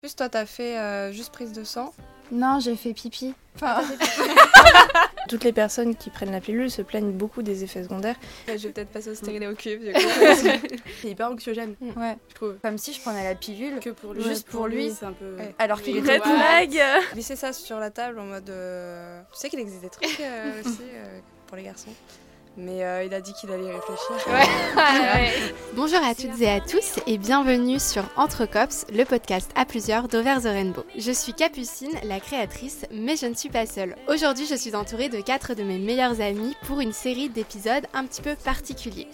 Plus toi, t'as fait euh, juste prise de sang. Non, j'ai fait pipi. Enfin, Toutes les personnes qui prennent la pilule se plaignent beaucoup des effets secondaires. Je vais peut-être passer au stérilet au cube. C'est hyper anxiogène, Ouais. je trouve. Comme si je prenais la pilule. Que pour lui. Juste pour lui. c'est un peu. Ouais. Alors qu'il était flag. Glisser ça sur la table en mode. euh, Tu sais qu'il existe des trucs euh, aussi euh, pour les garçons. Mais euh, il a dit qu'il allait y réfléchir. Bonjour à toutes et à tous et bienvenue sur Entre Cops, le podcast à plusieurs d'Over the Rainbow. Je suis Capucine, la créatrice, mais je ne suis pas seule. Aujourd'hui, je suis entourée de quatre de mes meilleurs amis pour une série d'épisodes un petit peu particuliers.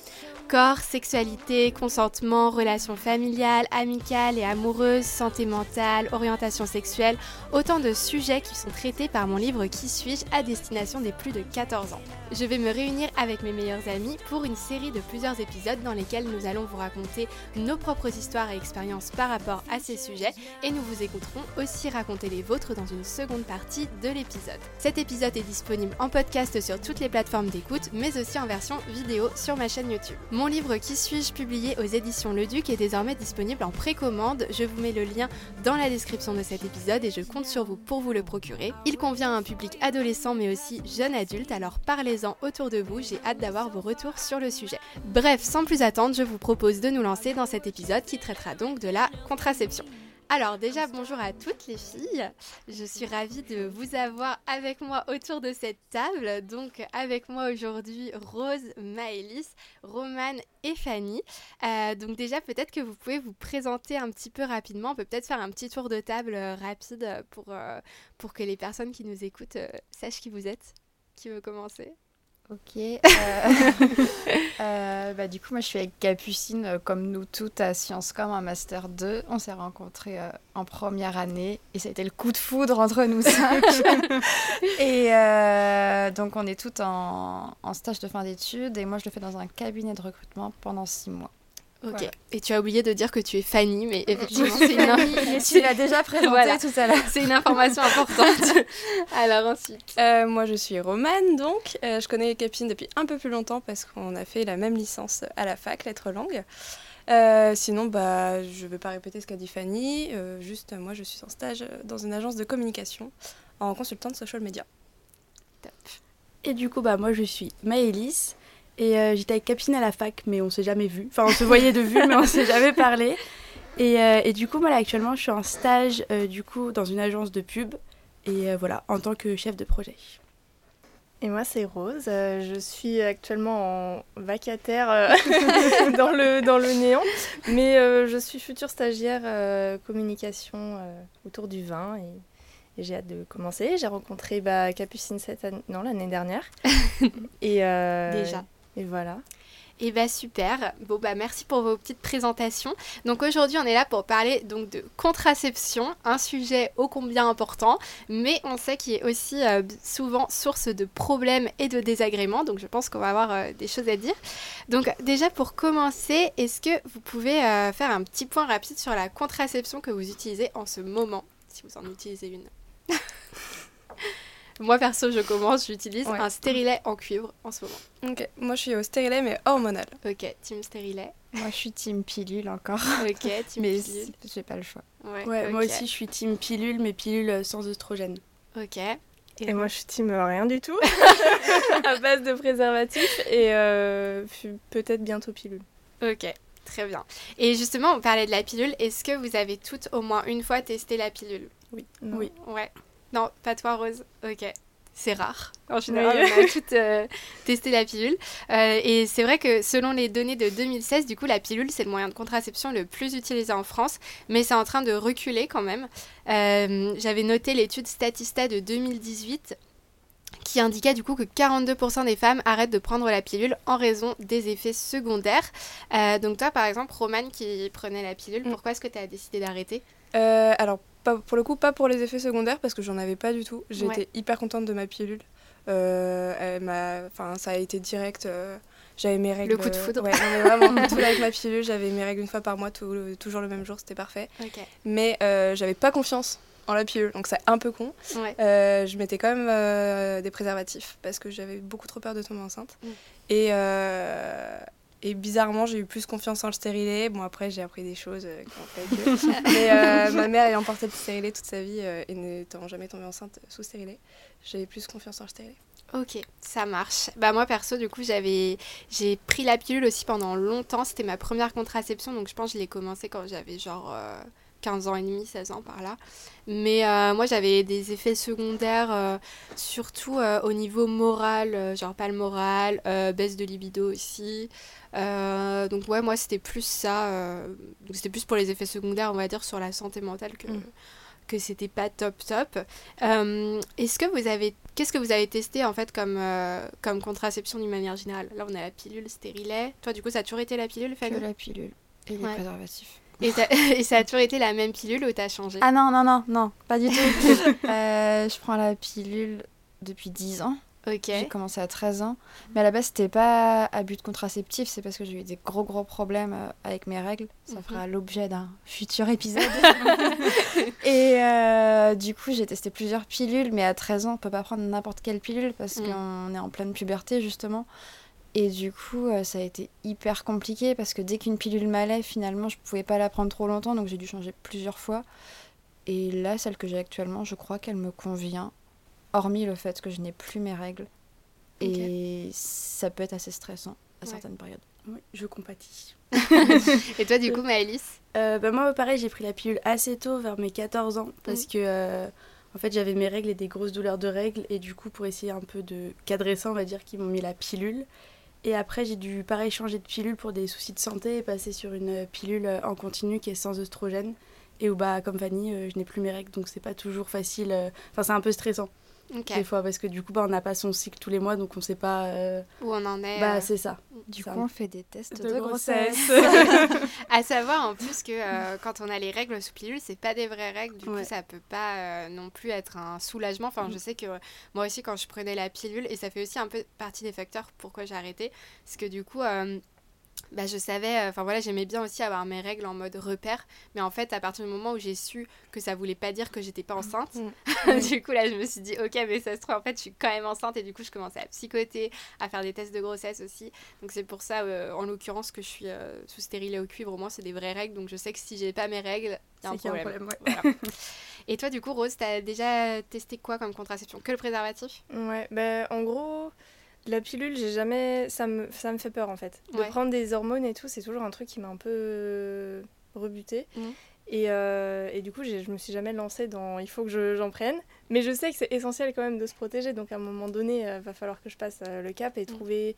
Corps, sexualité, consentement, relations familiales, amicales et amoureuses, santé mentale, orientation sexuelle, autant de sujets qui sont traités par mon livre Qui suis-je à destination des plus de 14 ans. Je vais me réunir avec mes meilleurs amis pour une série de plusieurs épisodes dans lesquels nous allons vous raconter nos propres histoires et expériences par rapport à ces sujets et nous vous écouterons aussi raconter les vôtres dans une seconde partie de l'épisode. Cet épisode est disponible en podcast sur toutes les plateformes d'écoute mais aussi en version vidéo sur ma chaîne YouTube. Livre Qui suis-je publié aux éditions Le Duc est désormais disponible en précommande. Je vous mets le lien dans la description de cet épisode et je compte sur vous pour vous le procurer. Il convient à un public adolescent mais aussi jeune adulte alors parlez-en autour de vous, j'ai hâte d'avoir vos retours sur le sujet. Bref, sans plus attendre, je vous propose de nous lancer dans cet épisode qui traitera donc de la contraception. Alors déjà, bonjour à toutes les filles. Je suis ravie de vous avoir avec moi autour de cette table. Donc avec moi aujourd'hui Rose, Maëlys, Romane et Fanny. Euh, donc déjà, peut-être que vous pouvez vous présenter un petit peu rapidement. On peut peut-être faire un petit tour de table euh, rapide pour, euh, pour que les personnes qui nous écoutent sachent qui vous êtes. Qui veut commencer Ok. euh, euh, bah, du coup, moi, je suis avec Capucine, euh, comme nous toutes, à Sciences Com, en Master 2. On s'est rencontrés euh, en première année et ça a été le coup de foudre entre nous cinq. et euh, donc, on est toutes en, en stage de fin d'études et moi, je le fais dans un cabinet de recrutement pendant six mois. Ok. Voilà. Et tu as oublié de dire que tu es Fanny, mais effectivement, c'est une, Mais tu l'as déjà présenté Voilà. tout à l'heure. c'est une information importante. Alors ensuite. Euh, moi, je suis Romane, donc. Euh, je connais Capine depuis un peu plus longtemps parce qu'on a fait la même licence à la fac, lettres langues. Euh, sinon, bah, je ne vais pas répéter ce qu'a dit Fanny. Euh, juste, moi, je suis en stage dans une agence de communication en consultante social media. Et du coup, bah, moi, je suis Maëlys. Et euh, j'étais avec Capine à la fac, mais on s'est jamais vu. Enfin, on se voyait de vue, mais on s'est jamais parlé. Et, euh, et du coup, moi, là, actuellement, je suis en stage, euh, du coup, dans une agence de pub. Et euh, voilà, en tant que chef de projet. Et moi, c'est Rose. Euh, je suis actuellement en vacataire euh, dans, le, dans le néant. Mais euh, je suis future stagiaire euh, communication euh, autour du vin. Et, et j'ai hâte de commencer. J'ai rencontré bah, Capucine cette année, non, l'année dernière. et, euh, Déjà. Et voilà. Et bah super. Bon bah merci pour vos petites présentations. Donc aujourd'hui on est là pour parler donc de contraception, un sujet ô combien important, mais on sait qu'il est aussi euh, souvent source de problèmes et de désagréments. Donc je pense qu'on va avoir euh, des choses à dire. Donc déjà pour commencer, est-ce que vous pouvez euh, faire un petit point rapide sur la contraception que vous utilisez en ce moment, si vous en utilisez une Moi perso je commence, j'utilise Ouais. un stérilet en cuivre en ce moment. Ok, moi, je suis au stérilet, mais hormonal. Ok, team stérilet. Moi, je suis team pilule encore. Ok, team Mais pilule. j'ai pas le choix. Ouais, Ouais, moi aussi, je suis team pilule, mais pilule euh, sans oestrogène. Ok. Et moi, je suis team rien du tout. à base de préservatif. Et euh, peut-être bientôt pilule. Ok, très bien. Et justement, on parlait de la pilule. Est-ce que vous avez toutes au moins une fois testé la pilule? Oui. Oui. Ouais. Non, pas toi, Rose. Ok. C'est rare. En général, on a toutes euh, testé la pilule. Euh, et c'est vrai que selon les données de 2016, du coup, la pilule, c'est le moyen de contraception le plus utilisé en France. Mais c'est en train de reculer quand même. Euh, J'avais noté l'étude Statista de 2018 qui indiquait du coup que 42% des femmes arrêtent de prendre la pilule en raison des effets secondaires. Euh, donc toi, par exemple, Romane qui prenait la pilule, Mm. pourquoi est-ce que tu as décidé d'arrêter? Euh, alors, pas, pour le coup, pas pour les effets secondaires, parce que j'en avais pas du tout. Ouais. été hyper contente de ma pilule. Euh, elle m'a- enfin, ça a été direct. euh, j'avais mes règles. Le coup de foudre. Ouais, vraiment, tout avec ma pilule. J'avais mes règles une fois par mois, tout toujours le même jour, c'était parfait. Mais euh, j'avais pas confiance en la pilule, donc c'est un peu con. Ouais. Euh, je mettais quand même des préservatifs parce que j'avais beaucoup trop peur de tomber enceinte. Mm. Et, et bizarrement, j'ai eu plus confiance en le stérilet. Bon, après, j'ai appris des choses euh, fait Mais euh, ma mère ayant porté le stérilet toute sa vie euh, et n'étant jamais tombée enceinte sous stérilet, j'avais plus confiance en le stérilet. Ok, ça marche. Bah moi perso du coup j'avais j'ai pris la pilule aussi pendant longtemps, c'était ma première contraception donc je pense que je l'ai commencé quand j'avais genre 15 ans et demi, 16 ans par là. Mais euh, moi j'avais des effets secondaires euh, surtout euh, au niveau moral, genre pas le moral, baisse de libido aussi. Donc ouais moi c'était plus ça, c'était plus pour les effets secondaires on va dire sur la santé mentale que Mm. que c'était pas top top. Est-ce que vous avez, qu'est-ce que vous avez testé en fait comme comme contraception d'une manière générale? Là, on a la pilule stérilet. Toi, du coup, ça a toujours été la pilule, Que Fanny la pilule et les Ouais. préservatifs. et, ça a toujours été la même pilule ou t'as changé Ah non, non, non, non, pas du tout. Euh, je prends la pilule depuis 10 ans. Ok. J'ai commencé à 13 ans. Mais à la base, c'était pas à but contraceptif, c'est parce que j'ai eu des gros, gros problèmes euh, avec mes règles. Ça Mhm. fera l'objet d'un futur épisode. Et euh, du coup, j'ai testé plusieurs pilules, mais à 13 ans, on peut pas prendre n'importe quelle pilule parce Mhm. qu'on est en pleine puberté, justement. Et du coup, euh, ça a été hyper compliqué parce que dès qu'une pilule m'allait, finalement, je pouvais pas la prendre trop longtemps, donc j'ai dû changer plusieurs fois. Et là, celle que j'ai actuellement, je crois qu'elle me convient, hormis le fait que je n'ai plus mes règles. Et ça peut être assez stressant à Ouais. certaines périodes. Oui, je compatis. Et toi, du coup, Maëlys Euh, bah, moi, pareil, j'ai pris la pilule assez tôt, vers mes 14 ans, Mm. parce que euh, en fait, j'avais mes règles et des grosses douleurs de règles, et du coup, pour essayer un peu de cadrer ça, on va dire qu'ils m'ont mis la pilule. Et après, j'ai dû, pareil, changer de pilule pour des soucis de santé et passer sur une pilule en continu qui est sans oestrogène. Et où, bah, comme Fanny, euh, je n'ai plus mes règles, donc c'est pas toujours facile. euh, Enfin, c'est un peu stressant, Ok. des fois, parce que du coup, bah, on n'a pas son cycle tous les mois, donc on sait pas. euh, Où on en est Bah, euh, c'est ça. Du Ça coup, on fait des tests de de, grossesse. grossesse. À savoir en plus que euh, quand on a les règles sous pilule, c'est pas des vraies règles, du Ouais. coup ça peut pas euh, non plus être un soulagement. Enfin, je sais que moi aussi quand je prenais la pilule, et ça fait aussi un peu partie des facteurs pourquoi j'ai arrêté, parce que du coup, euh, bah, je savais, euh, enfin voilà, j'aimais bien aussi avoir mes règles en mode repère, mais en fait, à partir du moment où j'ai su que ça voulait pas dire que j'étais pas enceinte, du coup là, je me suis dit, ok, mais ça se trouve, en fait, je suis quand même enceinte, et du coup, je commençais à psychoter, à faire des tests de grossesse aussi. Donc c'est pour ça, euh, en l'occurrence, que je suis euh, sous stérilet au cuivre. Au moins, c'est des vraies règles. Donc je sais que si j'ai pas mes règles, il y a un a problème. problème, ouais. Voilà. Et toi, du coup, Rose, t'as déjà testé quoi comme contraception? Que le préservatif? Ouais, ben en gros, la pilule, j'ai jamais. Ça me, ça me fait peur en fait. De Ouais. prendre des hormones et tout, c'est toujours un truc qui m'a un peu euh, rebuté. Et, euh, et du coup, j'ai- je me suis jamais lancée dans il faut que je- j'en prenne. Mais je sais que c'est essentiel quand même de se protéger. Donc à un moment donné, il va falloir que je passe euh, le cap et Mhm. trouver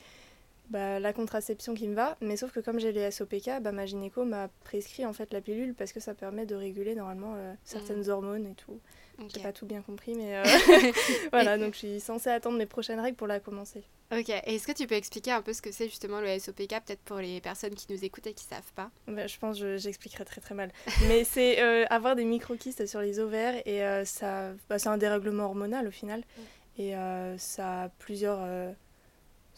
bah, la contraception qui me va. Mais sauf que comme j'ai les SOPK, bah, ma gynéco m'a prescrit en fait la pilule parce que ça permet de réguler normalement euh, certaines hormones et tout. Ok. J'ai pas tout bien compris, mais euh, voilà, donc je suis censée attendre mes prochaines règles pour la commencer. Ok. Et est-ce que tu peux expliquer un peu ce que c'est justement le SOPK, peut-être pour les personnes qui nous écoutent et qui savent pas? Bah, je pense que je- j'expliquerai très très mal. Mais c'est euh, avoir des microkystes sur les ovaires et euh, ça, bah, c'est un dérèglement hormonal au final. Et euh, ça a plusieurs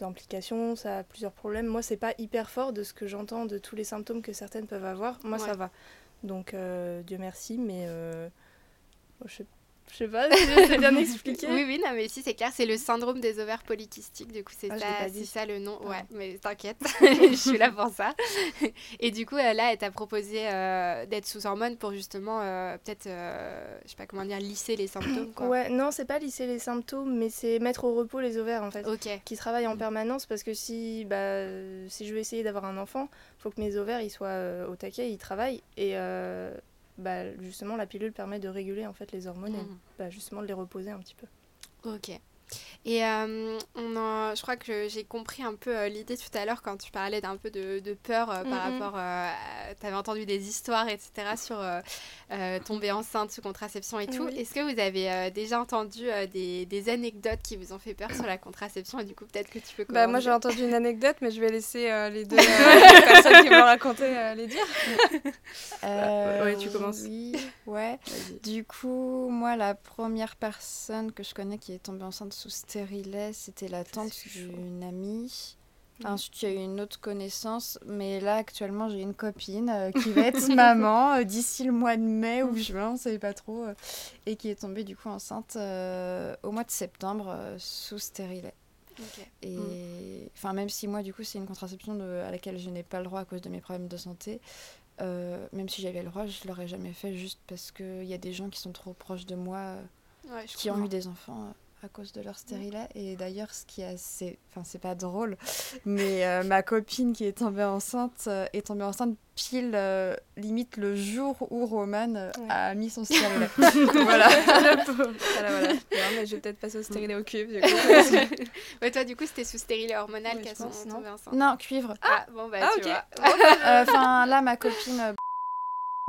implications, ça a plusieurs problèmes. Moi, c'est pas hyper fort de ce que j'entends de tous les symptômes que certaines peuvent avoir. Moi, Ouais. ça va. Donc, Dieu merci, mais je sais Je sais pas si sais bien expliquer. Oui, oui, non, mais si, c'est clair, c'est le syndrome des ovaires polykystiques. Du coup, c'est Ah, ça, c'est ça le nom. Ouais, mais t'inquiète, je suis là pour ça. Et du coup, euh, là, elle t'a proposé euh, d'être sous hormones pour justement, euh, peut-être, euh, je sais pas comment dire, lisser les symptômes, quoi. Ouais, non, c'est pas lisser les symptômes, mais c'est mettre au repos les ovaires en fait. Ok. Qui travaillent en permanence parce que si, bah, si je veux essayer d'avoir un enfant, faut que mes ovaires ils soient au taquet, ils travaillent et bah, justement la pilule permet de réguler en fait les hormones et Mhm. bah, justement de les reposer un petit peu. Ok. Et euh, on en- je crois que j'ai compris un peu euh, l'idée tout à l'heure quand tu parlais d'un peu de, de peur euh, par rapport à... Tu avais entendu des histoires, etc. sur euh, euh, tomber enceinte sous contraception et tout. Oui. Est-ce que vous avez euh, déjà entendu euh, des, des anecdotes qui vous ont fait peur sur la contraception? Et du coup, peut-être que tu peux commencer. Bah, moi j'ai entendu une anecdote, mais je vais laisser euh, les deux euh, personnes qui vont raconter euh, les dire. Euh, ouais, tu commences. Oui, ouais. Du coup, moi, la première personne que je connais qui est tombée enceinte sous stérilet, c'était la tante d'une amie. Ensuite, il y a eu une autre connaissance, mais là, actuellement, j'ai une copine euh, qui va être maman euh, d'ici le mois de mai ou juin, on ne savait pas trop, euh, et qui est tombée du coup enceinte au mois de septembre sous stérilet. Et enfin, même si moi, du coup, c'est une contraception de- à laquelle je n'ai pas le droit à cause de mes problèmes de santé, même si j'avais le droit, je l'aurais jamais fait juste parce qu'il y a des gens qui sont trop proches de moi Ouais, qui ont eu des enfants à cause de leur stérilet. Et d'ailleurs, ce qui est assez. Enfin, c'est pas drôle, mais euh, ma copine qui est tombée enceinte euh, est tombée enceinte pile euh, limite le jour où Roman Ouais. a mis son stérilet. voilà. Voilà, voilà. Non, mais je vais peut-être passer au stérilet au cube, du coup. Ouais, toi, du coup, c'était sous stérilet hormonal qu'elles sont tombées enceintes. Non, cuivre. Ah, bon, bah, Ah, tu vois. Enfin, là, ma copine.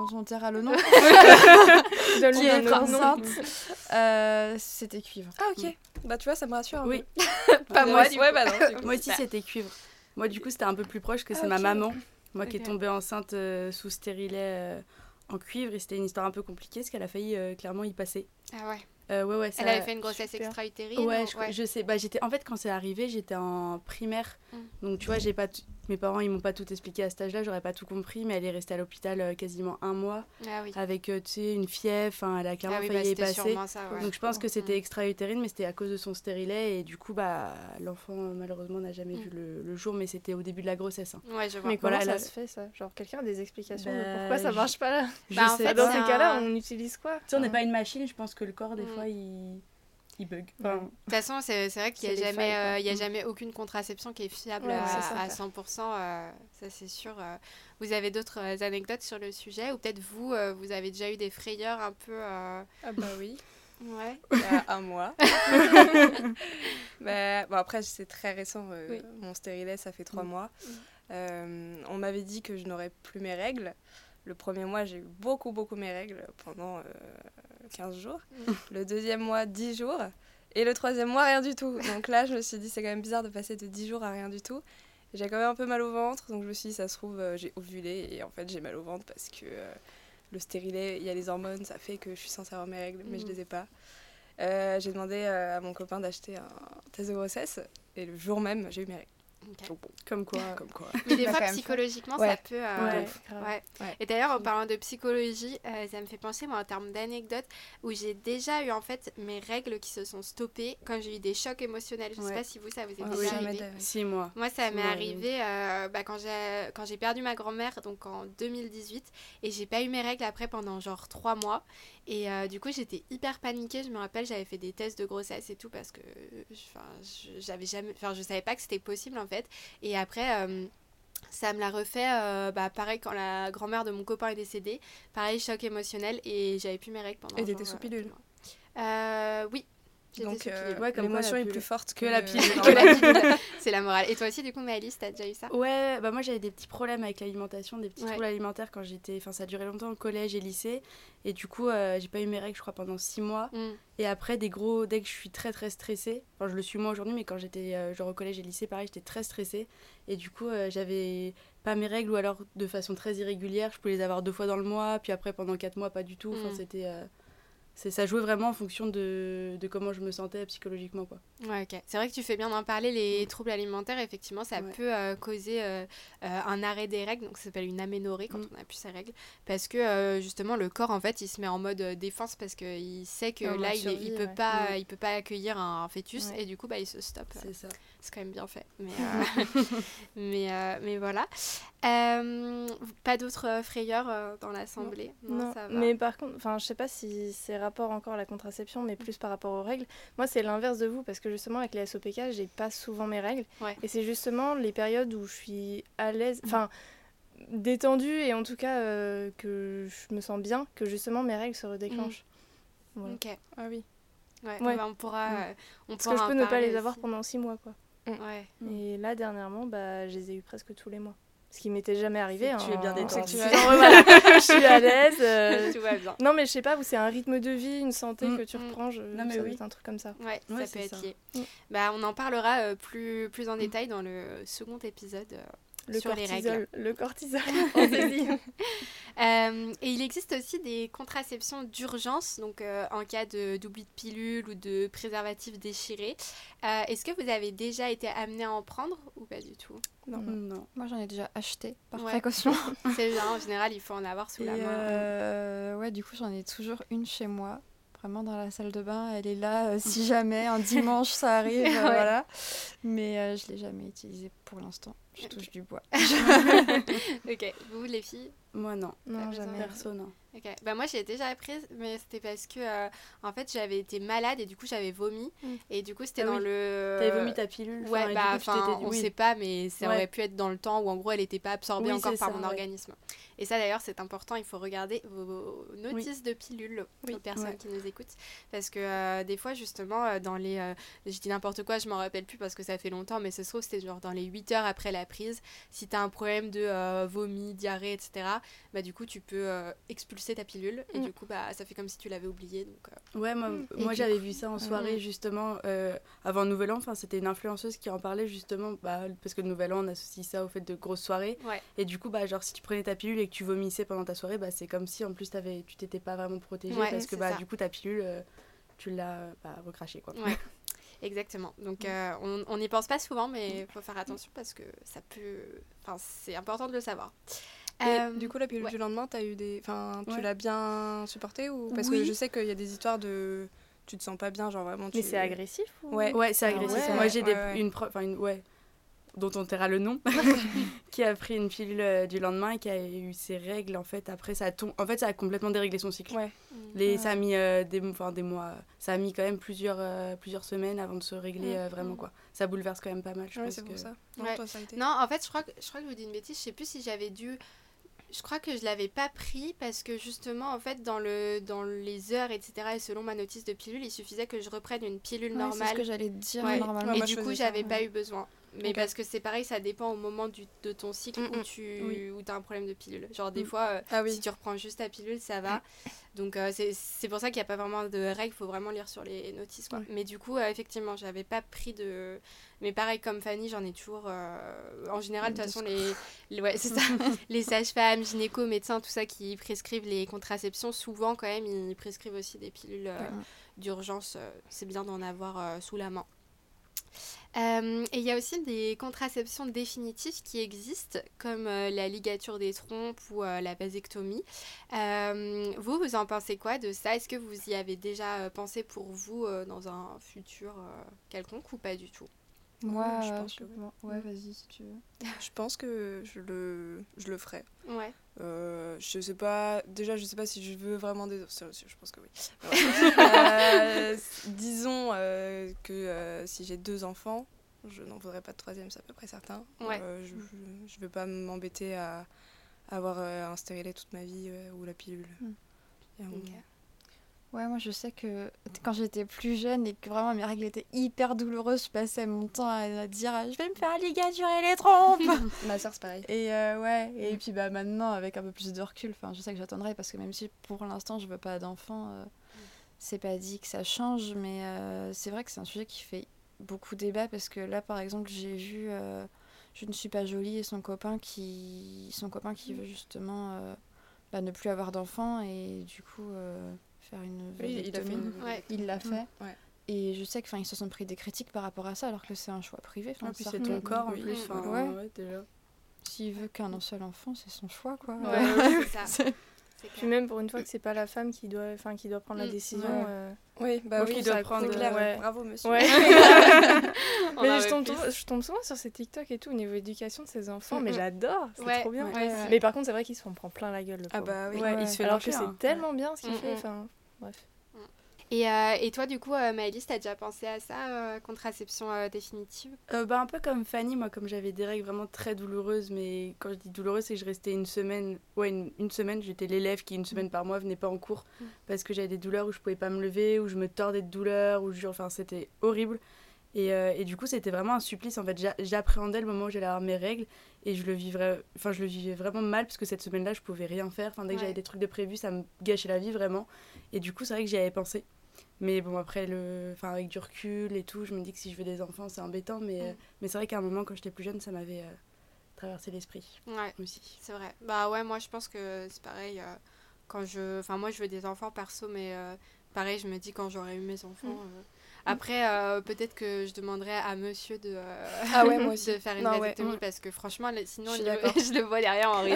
Dont on taira le nom, qui est enceinte, euh, c'était cuivre. Ah, ok. Bah, tu vois, ça me rassure un Oui. peu. Pas moi, Ouais, du ouais, coup. bah non. du coup. Moi aussi, c'était cuivre. Moi, du coup, c'était un peu plus proche que c'est Ah, ma ok. maman. Moi qui est tombée enceinte euh, sous stérilet euh, en cuivre. Et c'était une histoire un peu compliquée parce qu'elle a failli euh, clairement y passer. Ah ouais. Euh, ouais, ouais, ça- Elle avait fait une grossesse super. extra-utérine Ouais, ou- je, je sais. Bah, j'étais en fait quand c'est arrivé, j'étais en primaire. Mm. Donc tu vois, j'ai pas t- mes parents ils m'ont pas tout expliqué à cet âge-là, j'aurais pas tout compris, mais elle est restée à l'hôpital euh, quasiment un mois Ah oui. avec euh, tu sais une fièvre, enfin elle a clairement Ah oui, bah, failli y passer. ça, ouais. Donc je pense que c'était Mm. extra-utérine, mais c'était à cause de son stérilet et du coup bah l'enfant malheureusement n'a jamais Mm. vu le, le jour, mais c'était au début de la grossesse. hein. Ouais, je vois. Mais comment Voilà, ça elle se fait ça? Genre quelqu'un a des explications de Bah, pourquoi ça marche pas là? Bah, en fait, Dans ces cas-là, on utilise quoi? Tu sais, on n'est pas une machine, je pense que le corps des Mm. fois il, bug. Enfin, De toute façon, c'est c'est vrai qu'il n'y a, jamais, failles, euh, il y a Mm. jamais aucune contraception qui est fiable Ouais, à, c'est ça, à quoi. 100%, euh, ça c'est sûr. euh. Vous avez d'autres anecdotes sur le sujet? Ou peut-être vous, euh, vous avez déjà eu des frayeurs un peu... euh, Ah, bah oui. Ouais. Il y a un mois. Bah, bon, après, c'est très récent. euh, Oui. Mon stérilet, ça fait trois Mm. mois. Euh, on m'avait dit que je n'aurais plus mes règles. Le premier mois, j'ai eu beaucoup, beaucoup mes règles pendant euh, 15 jours. Le deuxième mois, 10 jours. Et le troisième mois, rien du tout. Donc là, je me suis dit, c'est quand même bizarre de passer de 10 jours à rien du tout. J'ai quand même un peu mal au ventre, donc je me suis dit, ça se trouve, euh, j'ai ovulé. Et en fait, j'ai mal au ventre parce que euh, le stérilet, il y a les hormones, ça fait que je suis censée avoir mes règles, mais je Mhm. les ai pas. Euh, j'ai demandé à mon copain d'acheter un test de grossesse. Et le jour même, j'ai eu mes règles. Ok. Donc bon, comme quoi. comme quoi. Mais des fois, psychologiquement, ça peut... euh, Ouais, grave. Ouais. Ouais. Et d'ailleurs, en parlant de psychologie, euh, ça me fait penser, moi, en termes d'anecdotes, où j'ai déjà eu en fait mes règles qui se sont stoppées quand j'ai eu des chocs émotionnels. Je sais Ouais. pas si vous, ça vous est déjà oui, arrivé. Six mois. Moi, ça m'est arrivé euh, bah, quand j'ai quand j'ai perdu ma grand-mère, donc en 2018, et j'ai pas eu mes règles après pendant genre trois mois. Et euh, du coup, j'étais hyper paniquée. Je me rappelle, j'avais fait des tests de grossesse et tout parce que, j'avais jamais, enfin, je savais pas que c'était possible en fait. Et après. euh, ça me l'a refait, euh, bah, pareil, quand la grand-mère de mon copain est décédée. Pareil, choc émotionnel, et j'avais plus mes règles pendant. Et t'étais sous euh, pilule. Euh, oui. Donc euh. Ouais, l'émotion est plus forte Que la le- pilule. Que la pilule, c'est la morale. Et toi aussi, du coup, Maëlys, t'as déjà eu ça? Ouais, bah moi j'avais des petits problèmes avec l'alimentation, des petits Ouais. troubles alimentaires quand j'étais. Enfin, ça a duré longtemps au collège et lycée. Et du coup, euh, j'ai pas eu mes règles, je crois, pendant six mois. Mm. Et après, des gros. Dès que je suis très très stressée, enfin, je le suis moins aujourd'hui, mais quand j'étais euh, genre au collège et lycée, pareil, j'étais très stressée. Et du coup, euh, j'avais pas mes règles ou alors de façon très irrégulière. Je pouvais les avoir deux fois dans le mois, puis après pendant quatre mois, pas du tout. Enfin, Mm. c'était. C'est ça jouait vraiment en fonction de, de comment je me sentais psychologiquement, quoi. Ouais, ok. C'est vrai que tu fais bien d'en parler. Les troubles alimentaires, effectivement, ça Ouais. peut euh, causer euh, euh, un arrêt des règles. Donc, ça s'appelle une aménorrhée quand Mm. on n'a plus ses règles. Parce que, euh, justement, le corps, en fait, il se met en mode défense parce qu'il sait que là, il, est- il survie, peut ouais. pas, il peut pas accueillir un fœtus. Ouais. Et du coup, bah, il se stoppe. C'est ça. C'est quand même bien fait. Mais, euh, mais, euh, mais voilà. Euh, pas d'autres euh, frayeurs euh, dans l'assemblée? Non, ça va. mais par contre, enfin, je sais pas si c'est rapport encore à la contraception, mais plus par rapport aux règles. Moi, c'est l'inverse de vous parce que justement avec les SOPK, j'ai pas souvent mes règles, Ouais. et c'est justement les périodes où je suis à l'aise, enfin détendue et en tout cas euh, que je me sens bien, que justement mes règles se redéclenchent. Voilà. Ok. Ah oui. Ouais, Ouais. bah, on pourra. Mm. euh, on Parce que je peux ne pas les avoir pendant six mois, quoi. Ouais. Mm. Et là, dernièrement, bah, je les ai eu presque tous les mois. Ce qui m'était jamais arrivé. que tu es bien hein. détendue. Je suis à l'aise. euh, Tout va bien. Non, mais je sais pas, c'est un rythme de vie, une santé Mm. que tu Mm. reprends. Je... Non, mais ça doit oui. être un truc comme ça. Ouais, Ouais, ça peut être ça. lié. Mm. Bah, on en parlera euh, plus, plus en détail dans le second épisode euh, Le sur les règles. Le cortisol, on s'est dit. Euh, et il existe aussi des contraceptions d'urgence, donc euh, en cas de- d'oubli de pilule ou de préservatif déchiré. Euh, Est-ce que vous avez déjà été amené à en prendre ou pas du tout? Non. Non. Moi, j'en ai déjà acheté par Ouais. précaution. C'est bien, en général, il faut en avoir sous Et la main. euh, ouais, du coup, j'en ai toujours une chez moi vraiment dans la salle de bain. Elle est là euh, si jamais un dimanche ça arrive, euh, voilà. Mais euh, je l'ai jamais utilisée pour l'instant. Je touche du bois. ok, vous les filles? Moi, non. Non, jamais. Perso, non. Ok, bah moi j'ai déjà apprise, mais c'était parce que euh, en fait j'avais été malade et du coup j'avais vomi. Mm. Et du coup c'était Ah dans oui. le. T'avais vomi ta pilule Ouais, enfin, bah, enfin, t'étais dit- on oui. sait pas, mais ça Ouais. aurait pu être dans le temps où en gros elle n'était pas absorbée Oui, encore par ça, mon ouais. organisme. Et ça d'ailleurs c'est important, il faut regarder vos notices de pilules aux personnes ouais. qui nous écoutent. Parce que euh, des fois justement euh, dans les... euh, je dis n'importe quoi, je m'en rappelle plus parce que ça fait longtemps, mais ce se trouve c'était genre dans les 8 heures après la prise. Si tu as un problème de euh, vomi, diarrhée, etc., bah du coup tu peux euh, expulser ta pilule et Mm. du coup bah ça fait comme si tu l'avais oublié. Donc, euh, Ouais, moi, du j'avais vu ça en soirée justement euh, avant le Nouvel An. Enfin, c'était une influenceuse qui en parlait justement bah, parce que le Nouvel An on associe ça au fait de grosses soirées. Ouais. Et du coup, bah, genre si tu prenais ta pilule et que tu vomissais pendant ta soirée, bah, c'est comme si en plus avais, tu t'étais pas vraiment protégée Ouais, parce que bah, ça. du coup ta pilule euh, tu l'as bah, recrachée quoi. Ouais, exactement. Donc euh, on on n'y pense pas souvent, mais il faut faire attention parce que ça peut. Enfin, c'est important de le savoir. Et Euh, du coup, la pilule ouais. du lendemain, as eu des... enfin, tu Ouais. l'as bien supportée ou parce Oui. que je sais qu'il y a des histoires de tu te sens pas bien, genre vraiment. Mais c'est agressif ou... Ouais. Ouais, c'est Ah agressif. ouais. Moi j'ai des- Ouais, ouais. une pro- enfin une ouais dont on taira le nom, qui a pris une pilule euh, du lendemain et qui a eu ses règles en fait après ça a en fait ça a complètement déréglé son cycle. Ouais. Les, Ça a mis euh, des, enfin, des mois, ça a mis quand même plusieurs, euh, plusieurs semaines avant de se régler euh, vraiment quoi. Ça bouleverse quand même pas mal, je Ouais, pense c'est que- pour ça. Non, Ouais. toi, ça été. Non, en fait, je crois que je crois que je vous dis une bêtise. Je sais plus si j'avais dû. Je crois que je l'avais pas pris parce que justement, en fait, dans le dans les heures, etc. Et selon ma notice de pilule, il suffisait que je reprenne une pilule Ouais, c'est ce normale. que j'allais dire Ouais. normalement. Ouais, et moi, du coup, j'avais ouais. pas eu besoin. Mais parce que c'est pareil, ça dépend au moment du, de ton cycle Mm, où mm. tu Oui. où as un problème de pilule. Genre, des Mm. fois, euh, Ah oui. si tu reprends juste ta pilule, ça va. Donc, euh, c'est pour ça qu'il n'y a pas vraiment de règles, il faut vraiment lire sur les notices. Quoi. Mais du coup, euh, effectivement, j'avais pas pris de. Mais pareil, comme Fanny, j'en ai toujours. euh, En général, de toute façon, les, les- ouais, ça. les sages-femmes, gynéco, médecins, tout ça qui prescrivent les contraceptions, souvent, quand même, ils prescrivent aussi des pilules euh, d'urgence. c'est bien d'en avoir sous la main. Euh, et il y a aussi des contraceptions définitives qui existent, comme euh, la ligature des trompes ou euh, la vasectomie. Euh, vous, vous en pensez quoi de ça? Est-ce que vous y avez déjà euh, pensé pour vous euh, dans un futur euh, quelconque ou pas du tout? Moi, Ouais, je pense que ouais, vas-y si tu veux. Je pense que je le, je le ferai. Ouais. Euh, je sais pas. Déjà, je sais pas si je veux vraiment des. si, Je pense que oui. Euh, disons euh, que euh, si j'ai deux enfants, je n'en voudrais pas de troisième, c'est à peu près certain. Ouais. Euh, je, je, je veux pas m'embêter à avoir euh, un stérilet toute ma vie euh, ou la pilule. Mm. Et on- Ok. Ouais, moi je sais que quand j'étais plus jeune et que vraiment mes règles étaient hyper douloureuses, je passais mon temps à, à dire je vais me faire ligaturer les trompes. Ma soeur, c'est pareil. et euh, ouais, et puis bah maintenant avec un peu plus de recul, je sais que j'attendrai parce que même si pour l'instant je veux pas d'enfant, euh, c'est pas dit que ça change, mais euh, c'est vrai que c'est un sujet qui fait beaucoup débat parce que là par exemple j'ai vu euh, je ne suis pas jolie et son copain qui son copain qui veut justement euh, bah, ne plus avoir d'enfant et du coup euh, faire une Oui, fait vasectomie. Ouais. Il l'a fait. Ouais. Et je sais qu'ils se sont pris des critiques par rapport à ça, alors que c'est un choix privé. Enfin, Et puis c'est ton corps en Oui. plus. Mm. enfin, Ouais. ouais, déjà. S'il veut qu'un seul enfant, c'est son choix, quoi. Ouais, Ouais. c'est ça. C'est- C'est Puis même pour une fois que c'est pas la femme qui doit, enfin, qui doit prendre la Mm. décision. Ouais. euh, Oui, bah Moi, oui, qui ça dois prendre, c'est clair. ouais. Bravo, monsieur. Ouais. Mais en je tombe, je tombe souvent sur ces TikTok et tout au niveau éducation de ses enfants, Mm, mais mm. j'adore, c'est Ouais, trop bien. ouais, Ouais, c'est- Mais par contre, c'est vrai qu'il se en prend plein la gueule. Le Ah pauvre. bah oui. Ouais, Ouais, il se fait alors que c'est hein. tellement bien ce qu'il Mm, fait. mm. Enfin, bref. Et, euh, et toi, du coup, euh, Maëlys, t'as déjà pensé à ça, euh, contraception euh, définitive? Euh, bah, un peu comme Fanny, moi, comme j'avais des règles vraiment très douloureuses, mais quand je dis douloureuses, c'est que je restais une semaine, ouais, une, une semaine, j'étais l'élève qui, une semaine par mois, venait pas en cours Mm. parce que j'avais des douleurs où je pouvais pas me lever, où je me tordais de douleur, où je, enfin, c'était horrible. Et, euh, et du coup, c'était vraiment un supplice. En fait, J'a- j'appréhendais le moment où j'allais avoir mes règles et je le vivrais, enfin, je le vivais vraiment mal parce que cette semaine-là, je pouvais rien faire. Enfin, dès que Ouais. j'avais des trucs de prévu, ça me gâchait la vie vraiment. Et du coup, c'est vrai que j'y avais pensé. Mais bon, après, le... enfin, avec du recul et tout, je me dis que si je veux des enfants, c'est embêtant. Mais, Mm. euh, mais c'est vrai qu'à un moment, quand j'étais plus jeune, ça m'avait euh, traversé l'esprit Ouais. aussi. C'est vrai. Bah ouais, moi je pense que c'est pareil. euh, quand je, enfin moi je veux des enfants perso, mais euh, pareil, je me dis quand j'aurai eu mes enfants. euh, Après, euh, peut-être que je demanderais à monsieur de, euh, Ah ouais, moi aussi. de faire une Non, ouais. vasectomie parce que franchement, là, sinon, Je le vois derrière en régie.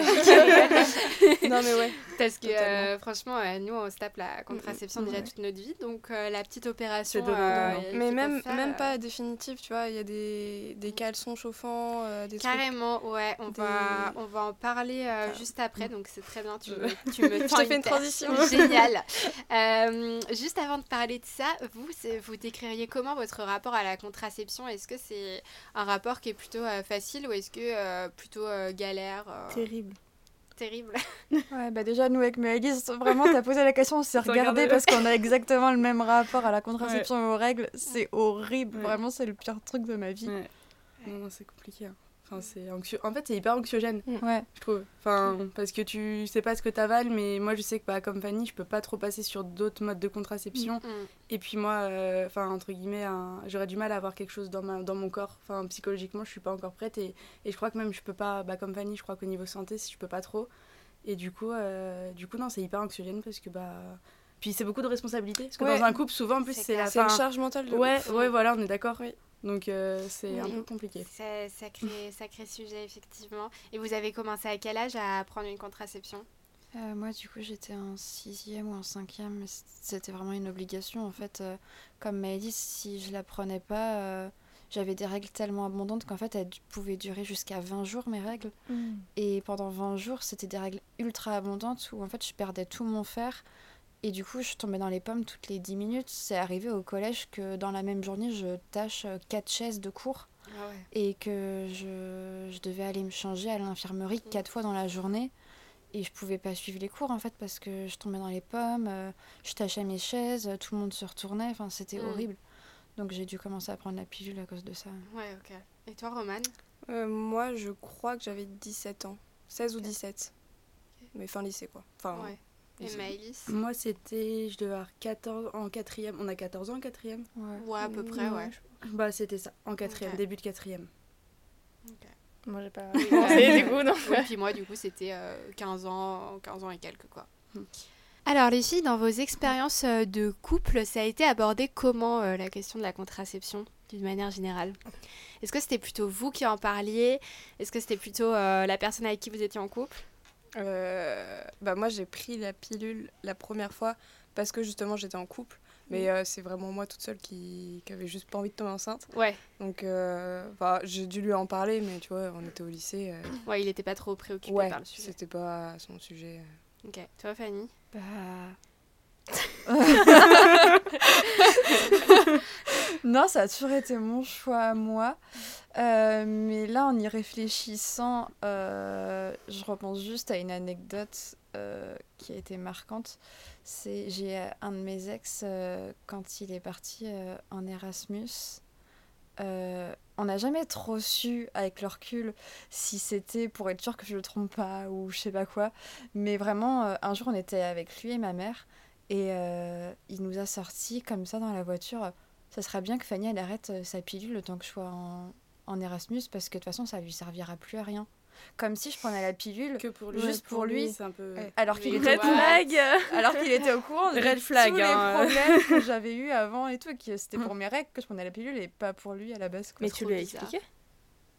non, mais ouais. Parce que euh, franchement, nous, on se tape la contraception Mm, déjà ouais. toute notre vie. Donc, la petite opération. Mais même, faire, même pas définitif, tu vois. Il y a des, des caleçons chauffants, trucs. Carrément, ouais, on, des- va, on va en parler Ah. juste après, donc c'est très bien, tu me, tu me Je tends te fais une transition. Génial. Juste avant de parler de ça, vous, vous décririez comment votre rapport à la contraception? Est-ce que c'est un rapport qui est plutôt euh, facile ou est-ce que euh, plutôt euh, galère euh, Terrible. Terrible Ouais, bah déjà, nous, avec Maëlys, vraiment, t'as posé la question, on s'est regardé parce qu'on a exactement le même rapport à la contraception et aux règles. C'est horrible, Ouais. vraiment, c'est le pire truc de ma vie. Ouais. Non, non, c'est compliqué. hein. Enfin, c'est anxieux. En fait, c'est hyper anxiogène, Ouais. je trouve. Enfin, parce que tu sais pas ce que t'avales, mais moi, je sais que bah, comme Fanny, je peux pas trop passer sur d'autres modes de contraception. Mm. Et puis moi, euh, enfin, entre guillemets, un- j'aurais du mal à avoir quelque chose dans, ma, dans mon corps. Enfin, psychologiquement, je suis pas encore prête. Et, et je crois que même, je peux pas, bah, comme Fanny, je crois qu'au niveau santé, si je peux pas trop. Et du coup, euh, du coup non, c'est hyper anxiogène parce que, bah. Puis c'est beaucoup de responsabilités. Parce que Ouais. dans un couple, souvent, en plus, C'est la C'est une fin. charge mentale de Ouais, ouais, voilà, on est d'accord. Oui. Donc euh, c'est un peu compliqué. C'est sacré, sacré sujet, effectivement. Et vous avez commencé à quel âge à prendre une contraception? Euh, moi, du coup, j'étais en sixième ou en cinquième, mais c'était vraiment une obligation. En fait, euh, comme Maëlys, si je la prenais pas, euh, j'avais des règles tellement abondantes qu'en fait, elles pouvaient durer jusqu'à 20 jours, mes règles. Et pendant 20 jours, c'était des règles ultra abondantes où en fait, je perdais tout mon fer. Et du coup, je tombais dans les pommes toutes les 10 minutes. C'est arrivé au collège que dans la même journée, je tâche 4 chaises de cours Ah ouais. et que je, je devais aller me changer à l'infirmerie Mm. quatre fois dans la journée. Et je pouvais pas suivre les cours en fait parce que je tombais dans les pommes, euh, je tâchais mes chaises, euh, tout le monde se retournait, enfin c'était Mm. horrible. Donc j'ai dû commencer à prendre la pilule à cause de ça. Ouais, ok. Et toi, Romane? Euh, moi, je crois que j'avais 17 ans. 16 ou 17. Mais fin lycée, quoi. Enfin, Ouais. Et lycée. Maëlys Moi, c'était, je devais avoir 14 en quatrième. On a 14 ans en quatrième? Ouais. Ouais, à peu près, ouais. Bah, c'était ça, en quatrième, Ok. début de quatrième. Moi, j'ai pas pensé, du coup, non. Puis moi, du coup, c'était euh, 15 ans, 15 ans et quelques, quoi. Alors les filles, dans vos expériences euh, de couple, ça a été abordé comment euh, la question de la contraception d'une manière générale? Est-ce que c'était plutôt vous qui en parliez? Est-ce que c'était plutôt euh, la personne avec qui vous étiez en couple? Euh, bah moi j'ai pris la pilule la première fois parce que justement j'étais en couple mais euh, c'est vraiment moi toute seule qui, qui avait juste pas envie de tomber enceinte Ouais, donc euh, bah, j'ai dû lui en parler mais tu vois on était au lycée euh, ouais, il était pas trop préoccupé ouais par le sujet. c'était pas son sujet euh. Ok, toi, Fanny? Bah. non, ça a toujours été mon choix à moi. Euh, mais là, en y réfléchissant, euh, je repense juste à une anecdote euh, qui a été marquante. C'est j'ai un de mes ex quand il est parti en Erasmus. on n'a jamais trop su avec le recul si c'était pour être sûr que je le trompe pas ou je sais pas quoi. Mais vraiment, un jour, on était avec lui et ma mère et il nous a sorti comme ça dans la voiture. Ça serait bien que Fanny elle arrête euh, sa pilule le temps que je sois en, en Erasmus parce que de toute façon, ça lui servira plus à rien. Comme si je prenais la pilule Que pour lui. Juste pour lui. c'est un peu. Ouais. alors qu'il était Red au courant- flag alors qu'il était au courant de Red flag, tous les hein. problèmes que j'avais eu avant et tout, et que c'était pour mes règles que je prenais la pilule et pas pour lui à la base. quoi. Mais tu lui as expliqué?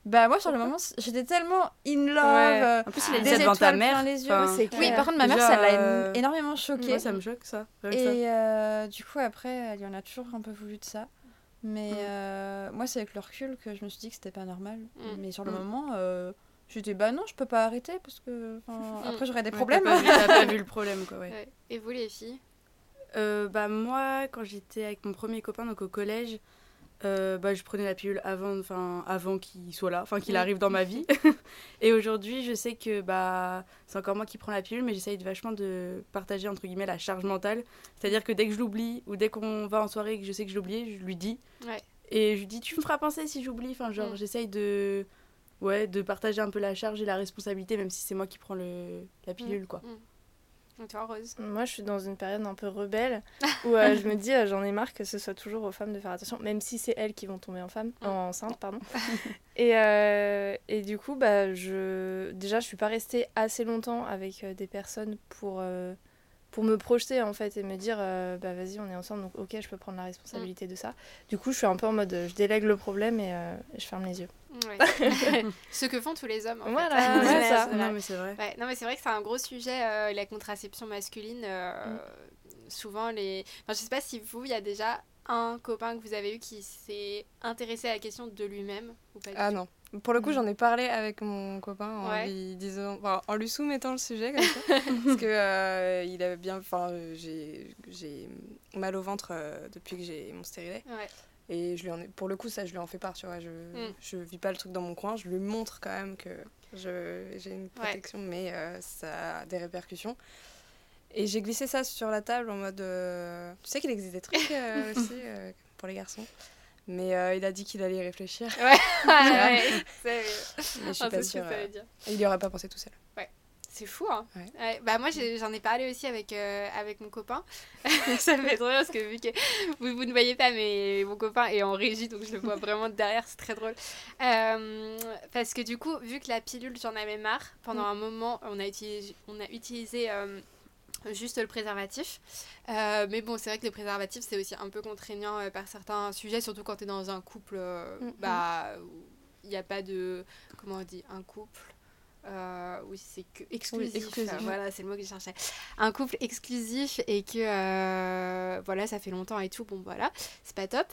Bah moi sur le moment j'étais tellement in love. Ouais. euh, En plus, il a des devant ta étoiles mère. plein les yeux. Enfin, Oui, clair. par contre ma mère Déjà, ça l'a euh, énormément choquée. Moi, ça me choque ça. Et euh, du coup après elle y en a toujours un peu voulu de ça. Mais Mm. euh, moi c'est avec le recul que je me suis dit que c'était pas normal. Mm. Mais sur le Mm. moment euh, j'étais bah non je peux pas arrêter parce que enfin, après j'aurais des Ouais, problèmes. T'as pas, pas vu le problème, quoi, ouais. Ouais. Et vous, les filles? Euh, bah moi, quand j'étais avec mon premier copain, donc au collège, euh, bah, je prenais la pilule avant, enfin avant qu'il soit là, enfin qu'il Mm. arrive dans ma vie. et aujourd'hui, je sais que bah c'est encore moi qui prends la pilule, mais j'essaye vachement de partager entre guillemets la charge mentale. C'est-à-dire que dès que je l'oublie ou dès qu'on va en soirée et que je sais que je l'ai oublié, je lui dis. Ouais. Et je lui dis tu me feras penser si j'oublie. Enfin genre Mm. j'essaye de ouais de partager un peu la charge et la responsabilité, même si c'est moi qui prends le la pilule quoi. Et toi, Rose Moi, je suis dans une période un peu rebelle où euh, je me dis, euh, j'en ai marre que ce soit toujours aux femmes de faire attention, même si c'est elles qui vont tomber en femme, Mm. enceinte, pardon. et, euh, et du coup, bah, je... déjà, je suis pas restée assez longtemps avec des personnes pour, pour me projeter en fait et me dire euh, bah vas-y on est ensemble donc ok je peux prendre la responsabilité de ça. Du coup je suis un peu en mode je délègue le problème et, euh, je ferme les yeux. Ouais. Ce que font tous les hommes. En Voilà, fait. c'est Ouais, ça. Non, mais c'est vrai. Ouais, non, mais c'est vrai que c'est un gros sujet, euh, la contraception masculine. euh, Souvent, les. Enfin, je sais pas si vous, il y a déjà un copain que vous avez eu qui s'est intéressé à la question de lui-même ou pas du Ah tout non. Pour le coup, j'en ai parlé avec mon copain en, Ouais. lui disant, enfin, en lui soumettant le sujet comme ça, parce que euh, il avait bien, enfin, j'ai mal au ventre euh, depuis que j'ai mon stérilet. Ouais. Et je lui en ai, pour le coup, ça, je lui en fais part, tu vois. Je, Mm. je vis pas le truc dans mon coin. Je lui montre quand même que j'ai une protection, mais euh, ça a des répercussions. Et j'ai glissé ça sur la table en mode. tu sais qu'il existe des trucs aussi pour les garçons? Mais euh, il a dit qu'il allait y réfléchir. Ouais, c'est- Mais je suis Ah, pas sûre. euh, il y aurait pas pensé tout seul. C'est fou, hein Ouais. Ouais, Bah moi, j'en ai parlé aussi avec, euh, avec mon copain. ça me fait trop rire parce que vu que vous, vous ne voyez pas, mais mon copain est en régie, donc je le vois vraiment derrière, c'est très drôle. Euh, parce que du coup, vu que la pilule, j'en avais marre, pendant un moment, on a utilisé, on a utilisé euh, juste le préservatif. Euh, mais bon, c'est vrai que le préservatif, c'est aussi un peu contraignant euh, par certains sujets, surtout quand tu es dans un couple, euh, Mhm. bah, où il n'y a pas de... Comment on dit Un couple euh, oui, c'est que exclusif. exclusif. euh, Voilà, c'est le mot que je cherchais. Un couple exclusif et que euh, voilà, ça fait longtemps et tout. Bon, voilà, c'est pas top.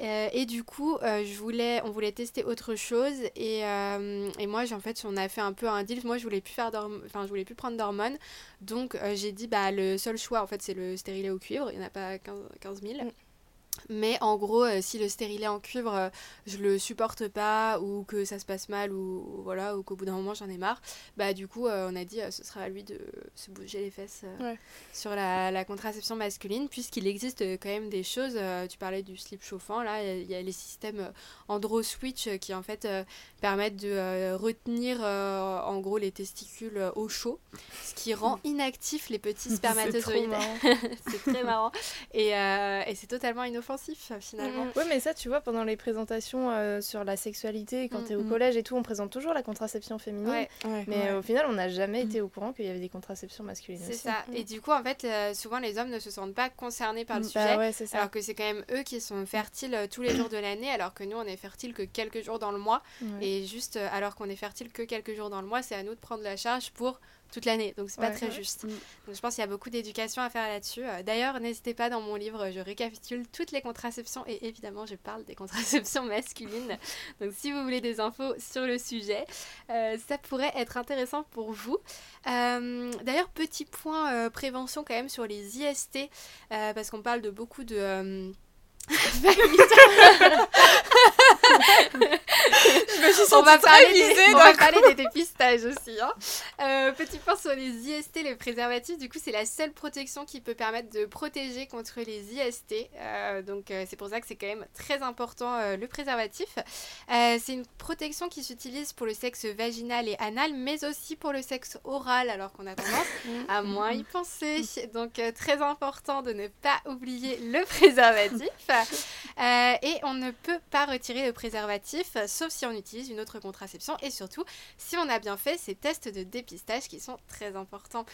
Euh, et du coup, je voulais, on voulait tester autre chose et, et moi, en fait, on a fait un peu un deal. Moi, je voulais plus faire enfin, je voulais plus prendre d'hormones. Donc, j'ai dit, bah, le seul choix, en fait, c'est le stérilet au cuivre. Il n'y en a pas 15, 15 000. Mm. Mais en gros, euh, si le stérilet en cuivre, euh, je le supporte pas ou que ça se passe mal ou voilà ou qu'au bout d'un moment j'en ai marre, bah du coup euh, on a dit euh, ce sera à lui de se bouger les fesses Ouais. sur la, la contraception masculine puisqu'il existe quand même des choses. tu parlais du slip chauffant là, il y a- il y, a les systèmes Andro Switch euh, qui en fait permettent de retenir en gros les testicules au chaud, ce qui rend inactifs les petits spermatozoïdes. c'est très marrant et, et c'est totalement inoffensif finalement. Ouais, mais ça, tu vois, pendant les présentations euh, sur la sexualité, quand Mm, t'es au mm. collège et tout, on présente toujours la contraception féminine. Ouais. Mais Ouais. euh, au final, on n'a jamais été au courant qu'il y avait des contraceptions masculines C'est ça. Et du coup, en fait, euh, souvent les hommes ne se sentent pas concernés par le Bah sujet. ça. Alors que c'est quand même eux qui sont fertiles euh, tous les jours de l'année, alors que nous, on est fertiles que quelques jours dans le mois. Et juste, euh, alors qu'on est fertile que quelques jours dans le mois, c'est à nous de prendre la charge pour toute l'année. Donc, c'est pas très Ouais. juste. Mm. Donc, je pense qu'il y a beaucoup d'éducation à faire là-dessus. Euh, D'ailleurs, n'hésitez pas, dans mon livre, je récapitule toutes les contraceptions. Et évidemment, je parle des contraceptions masculines. Donc, si vous voulez des infos sur le sujet, euh, ça pourrait être intéressant pour vous. Euh, D'ailleurs, petit point euh, prévention quand même sur les IST, parce qu'on parle de beaucoup de... euh, on va parler des, on va parler des dépistages aussi. hein. Euh, petit point sur les IST, le préservatif, du coup, c'est la seule protection qui peut permettre de protéger contre les IST. Euh, donc, euh, c'est pour ça que c'est quand même très important le préservatif. C'est une protection qui s'utilise pour le sexe vaginal et anal, mais aussi pour le sexe oral, alors qu'on a tendance à moins y penser. Donc, euh, très important de ne pas oublier le préservatif. Et on ne peut pas retirer le préservatif, euh, sauf si on utilise une autre contraception. Et surtout, si on a bien fait ces tests de dépistage qui sont très importants.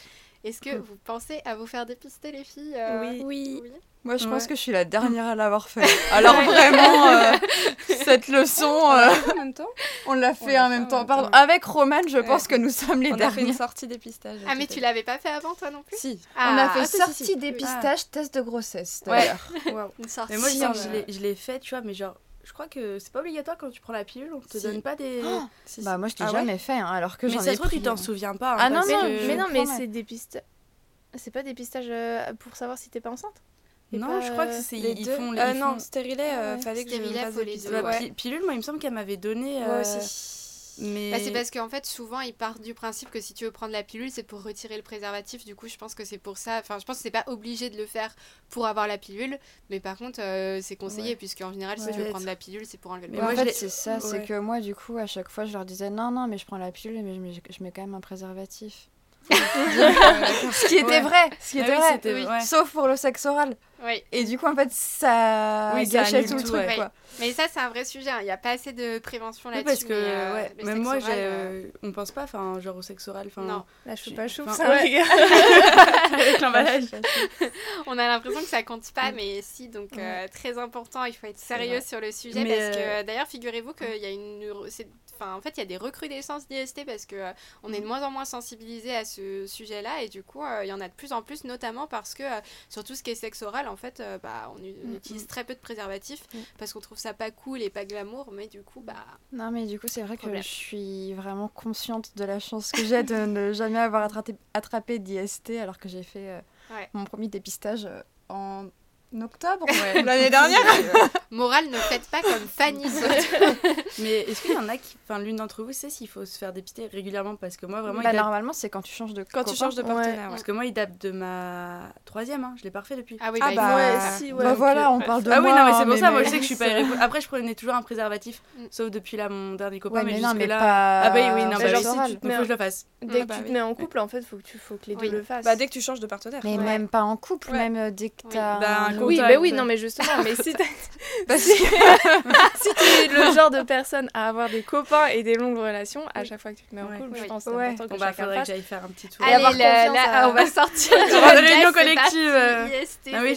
Est-ce que vous pensez à vous faire dépister, les filles euh, Oui. oui. Moi, je pense Ouais. que je suis la dernière à l'avoir fait. Alors vraiment, euh, cette leçon, euh, en même temps, on l'a On fait en même en temps. même Pardon. temps. Avec Romane, je Ouais. pense que nous sommes les on a fait une derniers. sortie dépistage. Ah, mais tu l'avais pas fait avant, toi non plus Si. On a Ah, fait ah, si, si, sortie si. dépistage, test de grossesse. Ouais. d'ailleurs. Waouh. une sortie. Mais moi, je euh, que je l'ai fait, tu vois, mais genre, je crois que c'est pas obligatoire quand tu prends la pilule, on te Si. donne pas des. Oh, Si, Bah moi, je l'ai Ah ouais jamais fait, hein, alors que mais j'en ça ai se trouve, tu t'en souviens pas. hein, Ah non, parce non, que- mais non, mais c'est dépistage. C'est pas dépistage euh, pour savoir si t'es pas enceinte Et Non, pas, je crois que euh, c'est. Les Ils deux. font. Euh, ils non, stérilet, euh, Ah ouais. fallait que je Stérilet, fasse les ouais. pi- pilule, moi, il me semble qu'elle m'avait donné. Moi euh, aussi. Mais. Bah, c'est parce qu'en fait, souvent, ils partent du principe que si tu veux prendre la pilule, c'est pour retirer le préservatif. Du coup, je pense que c'est pour ça. Enfin, je pense que c'est pas obligé de le faire pour avoir la pilule. Mais par contre, euh, c'est conseillé, Ouais. puisque en général, si Ouais. tu veux prendre la pilule, c'est pour enlever le Mais moi, c'est ça, c'est que moi, du coup, à chaque fois, je leur disais non, non, mais je prends la pilule, mais je mets, je mets quand même un préservatif. ce qui était Ouais. vrai, ce qui Ah était oui, vrai. c'était- Oui. Sauf pour le sexe oral. Oui. Et du coup, en fait, ça Oui, gâchait tout le tout, truc, ouais. quoi. Mais ça, c'est un vrai sujet. hein. Il n'y a pas assez de prévention Oui, là-dessus. parce que, mais, euh, ouais, même moi, oral, euh, on pense pas, enfin, genre au sexe oral. Non. Là, je suis pas chaud. enfin, ça ouais. Avec l'emballage. On a l'impression que ça compte pas, Mm. mais si, donc euh, très important, il faut être sérieux sur le sujet Mais, parce que euh, d'ailleurs, figurez-vous qu'il y a une. Enfin, en fait, il y a des recrudescences d'IST parce que euh, on est de moins en moins sensibilisé à ce sujet-là et du coup, euh, il y en a de plus en plus, notamment parce que euh, sur tout ce qui est sexe oral, en fait, euh, bah, on, Mm, utilise mm. très peu de préservatifs parce qu'on trouve ça pas cool et pas glamour, mais du coup, bah. Non, mais du coup, c'est vrai que je suis vraiment consciente de la chance que j'ai de ne jamais avoir attrapé, attrapé d'IST alors que j'ai fait euh, Ouais. mon premier dépistage euh, en octobre L'année dernière. Morale, ne faites pas comme Fanny. Mais est-ce qu'il y en a qui, enfin, l'une d'entre vous sait s'il faut se faire dépister régulièrement? Parce que moi, vraiment, Bah, il date- normalement, c'est quand tu changes de Quand tu changes de partenaire. ouais. parce que moi, il date de ma troisième, hein, je l'ai pas refait depuis. Ah oui, Ah bah, il bah, faut- Ouais, Ah. si, ouais. Bah voilà, on parle de ah moi. oui, non, mais c'est hein, pour ça, moi mais- je sais que je suis pas irréprochable. Après, je prenais toujours un préservatif, Mm. sauf depuis là, mon dernier copain, Ouais, mais, mais non, mais là. pas. Ah bah oui, oui, non, bah bah si oral. tu faut que je le fasse. Dès Ah que bah tu te mets en couple, en fait, faut que tu faut que les deux le fassent. Bah, dès que tu changes de partenaire. Mais même pas en couple, même euh, dès que t'as. Oui, bah oui, non, mais justement, mais si t'es si, le genre de personne à avoir des copains et des longues relations, à Oui. chaque fois que tu te mets en Ouais. couple, je pense que c'est Ouais. important que bah, chacun faudrait que j'aille faire un petit tour. Allez, là, à- on va sortir podcast, réunions c'est collectives, euh. Ah oui,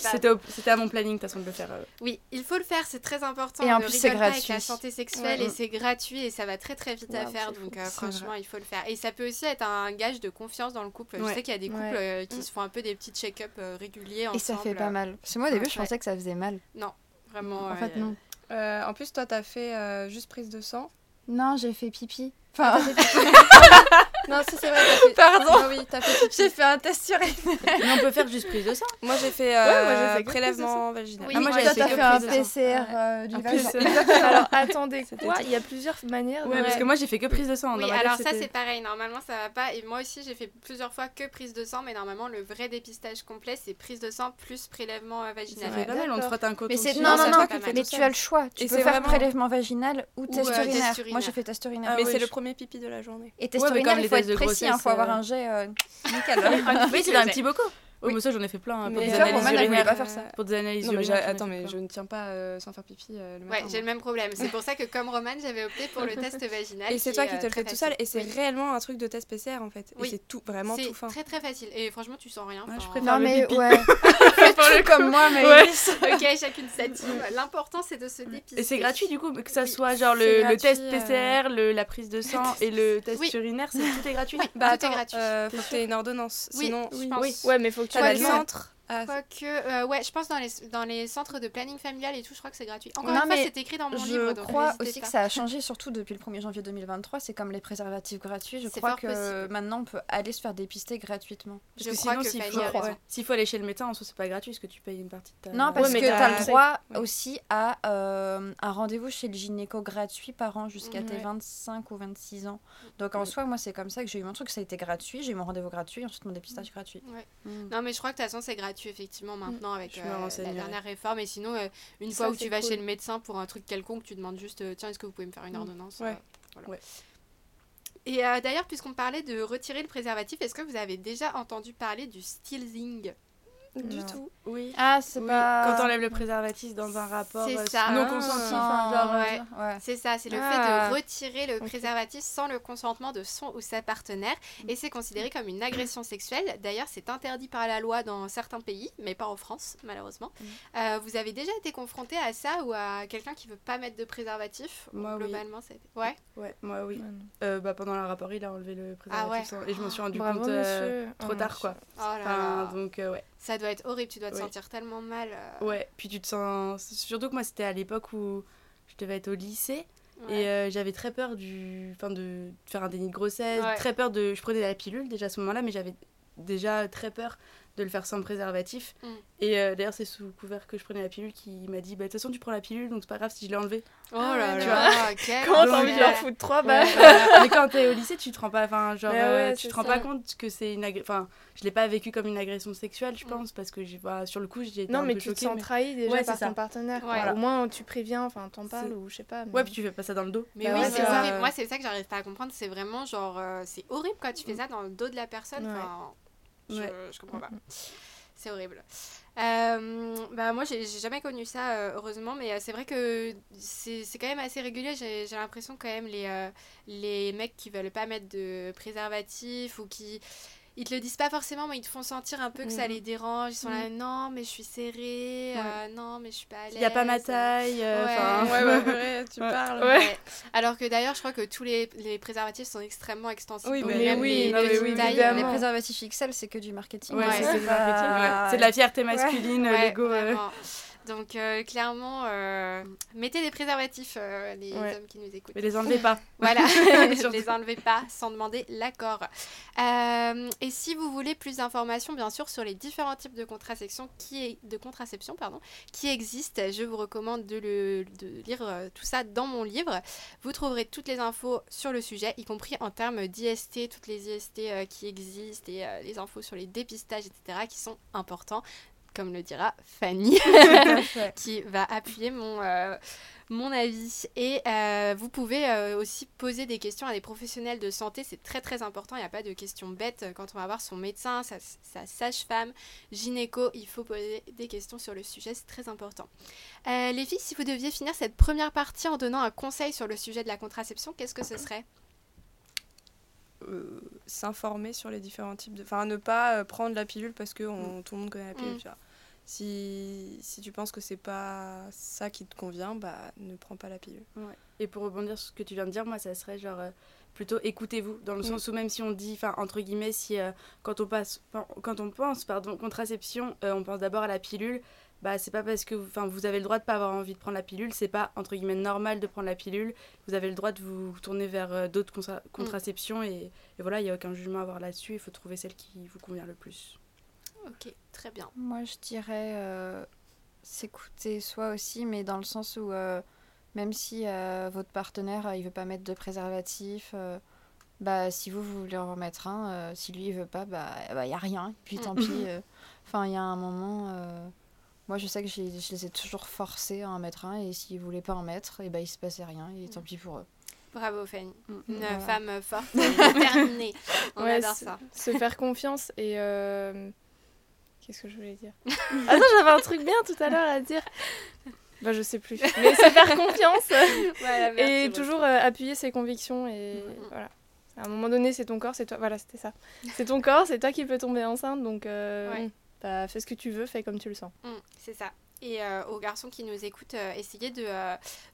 c'était à mon planning de toute façon de le faire. euh. Oui, il faut le faire, c'est très important. Et en On plus, c'est gratuit. la santé sexuelle et c'est gratuit et ça va très très vite à faire. Donc euh, franchement, il faut le faire. Et ça peut aussi être un gage de confiance dans le couple. Je sais qu'il y a des couples qui se font un peu des petits check-up réguliers Et ça fait pas mal. Que moi, début, je Ouais. pensais que ça faisait mal. Vraiment. En euh, fait, non. Euh, en plus, toi, t'as fait euh, juste prise de sang. Non, j'ai fait pipi. Enfin, Non, si, c'est vrai. t'as fait- Pardon. Ah oui, t'as fait pipi. j'ai fait un test sur Mais on peut faire juste prise de sang. Moi, j'ai fait Ouais, moi, j'ai euh, fait prélèvement vaginal. Oui, Ah, moi, ouais, j'avais Toi, fait fait un. PCR euh, du vagin. Alors attendez, quoi. Il y a plusieurs manières. Ouais, parce que moi j'ai fait que prise de sang. Oui, Dans ma alors ça c'est pareil, normalement ça va pas. Et moi aussi j'ai fait plusieurs fois que prise de sang, mais normalement le vrai dépistage complet c'est prise de sang plus prélèvement euh, vaginal. fait pas mal, on te frotte un coton. Mais c'est dessus. non Non, non non, mais tu as le choix. Tu peux c'est faire prélèvement vaginal ou test urinaire. Moi j'ai fait test urinaire. Mais oui, c'est le premier pipi de la journée. Et test urinaire, faut être précis, il grossesse, faut avoir euh, un jet euh, nickel. Oui, c'est un petit boco. Oui, Oui. mais ça j'en ai fait plein hein, pour Mais des analyses Roman, urinaires. pas faire ça. Pour des analyses Non, mais urinaires. attends, mais je ne tiens pas euh, sans faire pipi euh, le Ouais, matin. j'ai le même problème. C'est pour ça que comme Roman, j'avais opté pour le test vaginal. Et c'est toi qui te euh, le fais tout seul. Et c'est Oui. réellement un truc de test PCR en fait. Oui. Et c'est tout, vraiment C'est tout fin. très très facile. Et franchement, tu sens rien. Ouais, je préfère Non le mais pipi. ouais. Comme moi, mais Ouais. ok, chacune sa team. L'important c'est de se dépister. Et c'est gratuit du coup, que ça Oui, soit genre c'est le, test PCR, la prise de sang et le test Oui. urinaire, c'est tout est gratuit. Bah Tout est attends, gratuit. faut que une ordonnance. Oui, Sinon, je pense. Ouais, mais faut que Quoi le centre. Ah, Quoique, euh, ouais, je pense dans les, dans les centres de planning familial et tout, je crois que c'est gratuit. Encore Non, une fois, c'est écrit dans mon Je livre. donc crois aussi pas. que ça a changé, surtout depuis le 1er janvier 2023. C'est comme les préservatifs gratuits. Je crois que possible. maintenant on peut aller se faire dépister gratuitement. Parce Je que crois sinon, que s'il faut, ouais, s'il faut aller chez le médecin, en soi, c'est pas gratuit parce que tu payes une partie de ta. Non, parce que t'as- tu as le droit Ouais. aussi à euh, un rendez-vous chez le gynéco gratuit par an jusqu'à tes Ouais. 25 ou 26 ans. Donc en soi, moi, c'est comme ça que j'ai eu mon truc. Ça a été gratuit. J'ai eu mon rendez-vous gratuit et ensuite mon dépistage gratuit. Mm. Non, mais je crois que de toute façon, c'est gratuit, effectivement, maintenant, avec euh, la dernière réforme. Et sinon, euh, une Ça, fois où tu vas cool. chez le médecin pour un truc quelconque, tu demandes juste euh, Tiens, est-ce que vous pouvez me faire une Mm. ordonnance Ouais. Voilà. Ouais. Et d'ailleurs, puisqu'on parlait de retirer le préservatif, est-ce que vous avez déjà entendu parler du stealthing? Du Non. tout. Oui. Ah, c'est Oui, pas. Quand t'enlèves le préservatif dans un rapport euh, ça. non Ah. consenti, enfin, genre. euh, ouais. ouais. C'est ça, c'est le Ah. fait de retirer le préservatif sans le consentement de son ou sa partenaire. Mm. Et c'est considéré comme une agression sexuelle. D'ailleurs, c'est interdit par la loi dans certains pays, mais pas en France, malheureusement. Mm. Euh, vous avez déjà été confronté à ça ou à quelqu'un qui veut pas mettre de préservatif? Moi, oui. Globalement, ça a été- Ouais. Ouais, moi oui. Euh, bah, pendant le rapport, il a enlevé le préservatif Ah ouais. sans- et je m'en suis rendu compte euh, trop Oh, tard monsieur. quoi. Oh là Enfin, là. donc euh, ouais. Ça doit être horrible, tu dois te sentir tellement mal. euh, Ouais, puis tu te sens. Surtout que moi, c'était à l'époque où je devais être au lycée ouais. et euh, j'avais très peur du. Enfin, de faire un déni de grossesse, Ouais. très peur de. Je prenais la pilule déjà à ce moment-là, mais j'avais déjà très peur de le faire sans préservatif. Mm. Et euh, d'ailleurs, c'est sous couvert que je prenais la pilule qui m'a dit Bah, de toute façon, tu prends la pilule, donc c'est pas grave si je l'ai enlevée. Oh Ah là tu là, Comment t'as envie de leur foutre trois balles Ouais, mais quand t'es au lycée, tu te rends pas. Enfin, genre, euh, tu te rends ça. pas compte que c'est une. Enfin, je l'ai pas vécu comme une agression sexuelle, je Mm. pense, parce que j'ai bah, sur le coup, j'ai été Non, un mais peu tu te choquée. sens mais- trahi déjà Ouais, par ton partenaire. Au moins, tu préviens, enfin, t'en parles ou je sais pas. mais- Ouais, puis tu fais pas ça dans le dos. Mais Bah oui, c'est ça-. Moi, c'est ça que j'arrive pas à comprendre. C'est vraiment genre, euh, c'est horrible quand tu fais ça dans le dos de la personne. Ouais. Je, comprends pas. C'est horrible. Euh, Bah moi j'ai jamais connu ça heureusement mais c'est vrai que c'est quand même assez régulier j'ai l'impression quand même les, les mecs qui veulent pas mettre de préservatif ou qui ils te le disent pas forcément, mais ils te font sentir un peu que ça mhm. les dérange. Ils sont là, mhm. non, mais je suis serrée, euh, non, mais je suis pas à l'aise. Il n'y a pas ma taille. Euh, ouais, ouais, ouais, tu parles. Ouais. Alors que d'ailleurs, je crois que tous les, les préservatifs sont extrêmement extensibles. Oui, mais, oui, les, oui, les préservatifs XL, c'est que du marketing. c'est de la fierté masculine, l'ego. Donc euh, clairement, euh, mettez des préservatifs, euh, les hommes qui nous écoutent. Mais les enlevez pas. voilà, ne les enlevez pas sans demander l'accord. et si vous voulez plus d'informations, bien sûr, sur les différents types de contraception qui, de contraception, pardon, qui existent, je vous recommande de, le, de lire tout ça dans mon livre. Vous trouverez toutes les infos sur le sujet, y compris en termes d'IST, toutes les IST qui existent et les infos sur les dépistages, etc., qui sont importants comme le dira Fanny, qui va appuyer mon, euh, mon avis. Et euh, vous pouvez euh, aussi poser des questions à des professionnels de santé, c'est très très important, il n'y a pas de questions bêtes quand on va voir son médecin, sa, sa sage-femme, gynéco, il faut poser des questions sur le sujet, c'est très important. les filles, si vous deviez finir cette première partie en donnant un conseil sur le sujet de la contraception, qu'est-ce que ce serait? S'informer sur les différents types de... Enfin, ne pas prendre la pilule parce que mm. tout le monde connaît la pilule, mm. Si, si tu penses que c'est pas ça qui te convient, bah ne prends pas la pilule. Et pour rebondir sur ce que tu viens de dire, moi ça serait genre euh, plutôt écoutez-vous dans le mm. sens où même si on dit enfin entre guillemets si euh, quand on passe quand on pense pardon contraception, euh, on pense d'abord à la pilule, bah c'est pas parce que enfin vous avez le droit de pas avoir envie de prendre la pilule, c'est pas entre guillemets normal de prendre la pilule. Vous avez le droit de vous tourner vers d'autres mm. contraceptions et, et, voilà, il y a aucun jugement à avoir là-dessus, il faut trouver celle qui vous convient le plus. Ok, très bien. Moi, je dirais euh, s'écouter soi aussi, mais dans le sens où euh, même si euh, votre partenaire il veut pas mettre de préservatif, bah si vous, voulez en remettre un, si lui il veut pas, bah il bah, y a rien. Puis tant pis. Enfin, il y a un moment. moi, je sais que je les ai toujours forcés à en mettre un, et s'ils voulaient pas en mettre, et bah il se passait rien, et tant pis pour eux. Bravo Fanny, mm. une femme forte, déterminée. On adore ça. Se faire confiance et Qu'est-ce que je voulais dire Ah non, j'avais un truc bien tout à l'heure à dire. Bah, je sais plus. Mais se faire confiance et toujours euh, appuyer ses convictions. Et mm, mm. voilà. À un moment donné, c'est ton corps, c'est toi. Voilà, c'était ça. C'est ton corps, c'est toi qui peux tomber enceinte. Donc, euh, bah, fais ce que tu veux, fais comme tu le sens. Mm, c'est ça. Et euh, aux garçons qui nous écoutent, essayez de,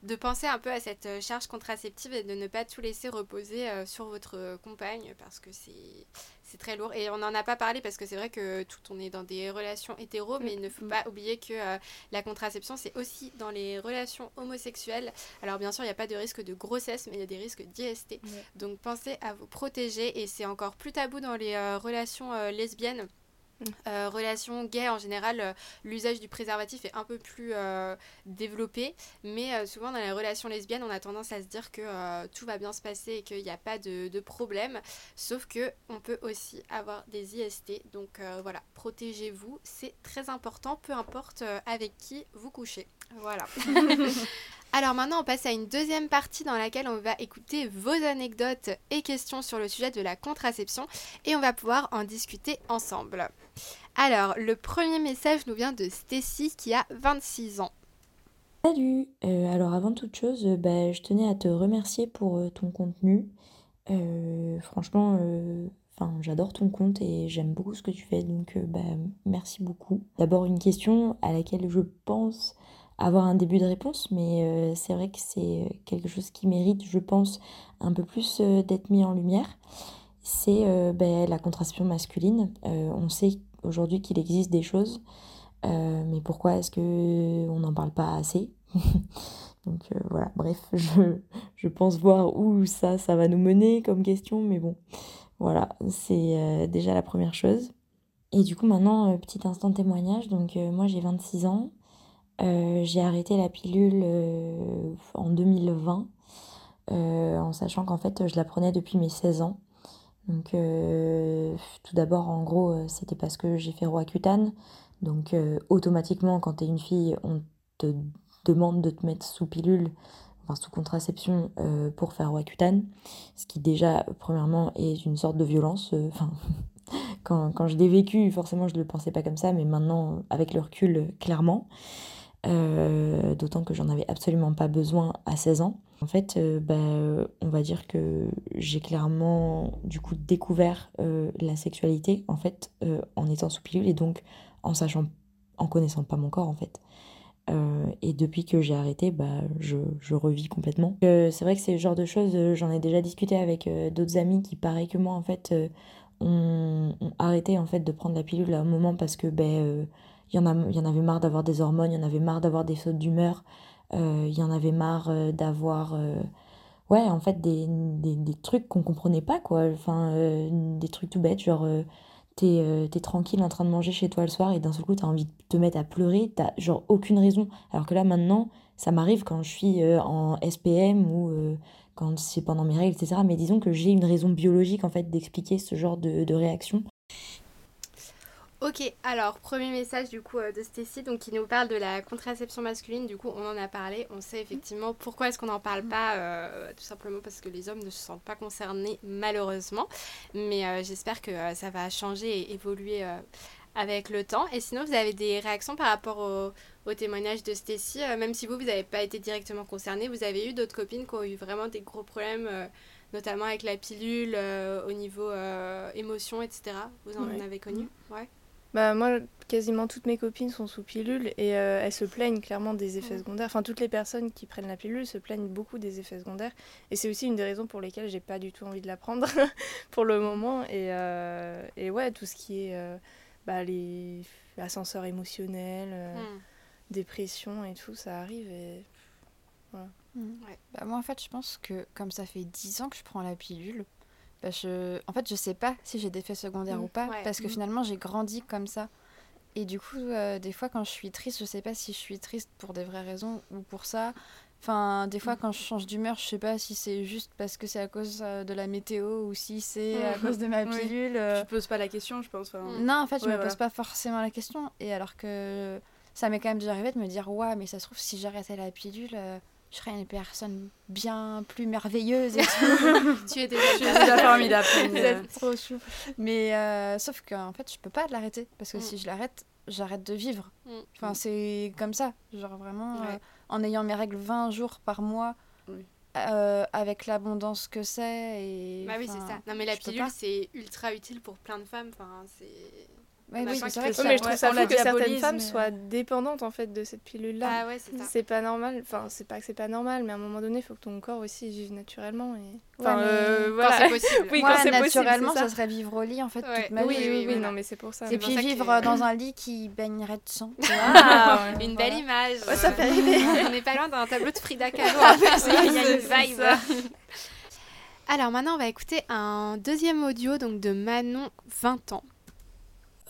de penser un peu à cette charge contraceptive et de ne pas tout laisser reposer sur votre compagne parce que c'est c'est très lourd. Et on n'en a pas parlé parce que c'est vrai que tout on est dans des relations hétéro, mais il ne faut mm. pas oublier que euh, la contraception, c'est aussi dans les relations homosexuelles. Alors bien sûr, il n'y a pas de risque de grossesse, mais il y a des risques d'IST. Donc pensez à vous protéger et c'est encore plus tabou dans les euh, relations euh, lesbiennes. Euh, relation gay en général, euh, l'usage du préservatif est un peu plus euh, développé, mais souvent dans les relations lesbiennes, on a tendance à se dire que tout va bien se passer et qu'il n'y a pas de, de, problème. Sauf que on peut aussi avoir des IST, donc voilà, protégez-vous, c'est très important, peu importe avec qui vous couchez. Voilà. Alors maintenant, on passe à une deuxième partie dans laquelle on va écouter vos anecdotes et questions sur le sujet de la contraception et on va pouvoir en discuter ensemble. Alors, le premier message nous vient de Stacy qui a 26 ans. Salut euh, Alors avant toute chose, euh, bah, je tenais à te remercier pour euh, ton contenu. franchement, j'adore ton compte et j'aime beaucoup ce que tu fais, donc bah, merci beaucoup. D'abord une question à laquelle je pense avoir un début de réponse, mais euh, c'est vrai que c'est quelque chose qui mérite, je pense, un peu plus euh, d'être mis en lumière. C'est euh, ben, la contraception masculine. on sait aujourd'hui qu'il existe des choses, mais pourquoi est-ce qu'on n'en parle pas assez? Donc voilà, bref, je, je, pense voir où ça, ça va nous mener comme question, mais bon, voilà, c'est déjà la première chose. Et du coup, maintenant, petit instant témoignage. Donc, moi, j'ai 26 ans. Euh, j'ai arrêté la pilule euh, en 2020, euh, en sachant qu'en fait je la prenais depuis mes 16 ans. Donc tout d'abord en gros c'était parce que j'ai fait Roaccutane. Donc automatiquement quand tu es une fille on te demande de te mettre sous pilule, enfin sous contraception pour faire Roaccutane. Ce qui déjà premièrement est une sorte de violence. Quand, quand je l'ai vécu, forcément, je ne le pensais pas comme ça, mais maintenant, avec le recul, clairement. Euh, d'autant que j'en avais absolument pas besoin à 16 ans. En fait, euh, bah, on va dire que j'ai clairement du coup découvert euh, la sexualité en fait en étant sous pilule et donc en sachant, en connaissant pas mon corps en fait. et depuis que j'ai arrêté, bah, je, je revis complètement. c'est vrai que c'est le genre de choses, j'en ai déjà discuté avec d'autres amis qui, pareil que moi, en fait, ont, arrêté en fait de prendre la pilule à un moment parce que ben il y, en a, y en avait marre d'avoir des hormones, il y en avait marre d'avoir des sautes d'humeur, euh, il y en avait marre euh, d'avoir euh, ouais en fait des, des, des trucs qu'on comprenait pas quoi. Enfin des trucs tout bêtes genre t'es es tranquille en train de manger chez toi le soir et d'un seul coup t'as envie de te mettre à pleurer t'as genre aucune raison. Alors que là maintenant ça m'arrive quand je suis en SPM ou quand c'est pendant mes règles etc mais disons que j'ai une raison biologique en fait d'expliquer ce genre de, de réaction Ok, alors premier message du coup euh, de Stécie, donc qui nous parle de la contraception masculine. Du coup, on en a parlé. On sait effectivement pourquoi est-ce qu'on n'en parle pas, euh, tout simplement parce que les hommes ne se sentent pas concernés malheureusement. Mais euh, j'espère que ça va changer et évoluer avec le temps. Et sinon, vous avez des réactions par rapport au, témoignage de Stécie, même si vous vous n'avez pas été directement concerné, vous avez eu d'autres copines qui ont eu vraiment des gros problèmes notamment avec la pilule, au niveau émotion, etc. Vous en avez connu? Ouais. Bah moi, quasiment toutes mes copines sont sous pilule et euh, elles se plaignent clairement des effets secondaires. Enfin, toutes les personnes qui prennent la pilule se plaignent beaucoup des effets secondaires. Et c'est aussi une des raisons pour lesquelles j'ai pas du tout envie de la prendre pour le moment. Et, euh, et ouais, tout ce qui est euh, bah, les ascenseurs émotionnels, hmm. dépression et tout, ça arrive. Et voilà. Hmm. Bah, moi, en fait, je pense que comme ça fait 10 ans que je prends la pilule, bah, en fait, je sais pas si j'ai des effets secondaires mm. ou pas, parce que mm. finalement, j'ai grandi comme ça. Et du coup, euh, des fois, quand je suis triste, je sais pas si je suis triste pour des vraies raisons ou pour ça. Enfin, des fois, mm. quand je change d'humeur, je sais pas si c'est juste parce que c'est à cause euh, de la météo ou si c'est à cause de ma pilule. Euh. Je pose pas la question, je pense. Non, en fait, je me pose pas forcément la question. Et alors que ça m'est quand même déjà arrivé de me dire, ouais, mais ça se trouve, si j'arrêtais la pilule je serais une personne bien plus merveilleuse et tu es déjà, formidable. trop chou. Mais euh, sauf qu'en fait, je peux pas l'arrêter parce que mm. si je l'arrête, j'arrête de vivre. Mm. Enfin, c'est comme ça. Genre vraiment, euh, en ayant mes règles 20 jours par mois. Euh, avec l'abondance que c'est et bah oui c'est ça non mais la pilule c'est ultra utile pour plein de femmes enfin c'est oui, mais je trouve ça fou que certaines femmes soient dépendantes en fait de cette pilule-là. Ah ouais, c'est pas normal. Enfin, c'est pas que c'est pas normal, mais à un moment donné, il faut que ton corps aussi vive naturellement. Et... Enfin, euh, voilà. Quand c'est possible. oui, quand naturellement, ça. serait vivre au lit en fait toute ma oui, vie. Oui, oui, non, mais c'est pour ça. Et puis vivre dans un lit qui baignerait de sang. Ah, une belle image. ça fait rêver. On n'est pas loin d'un tableau de Frida Kahlo. Il y a une vibe. Alors maintenant, on va écouter un deuxième audio donc de Manon, 20 ans.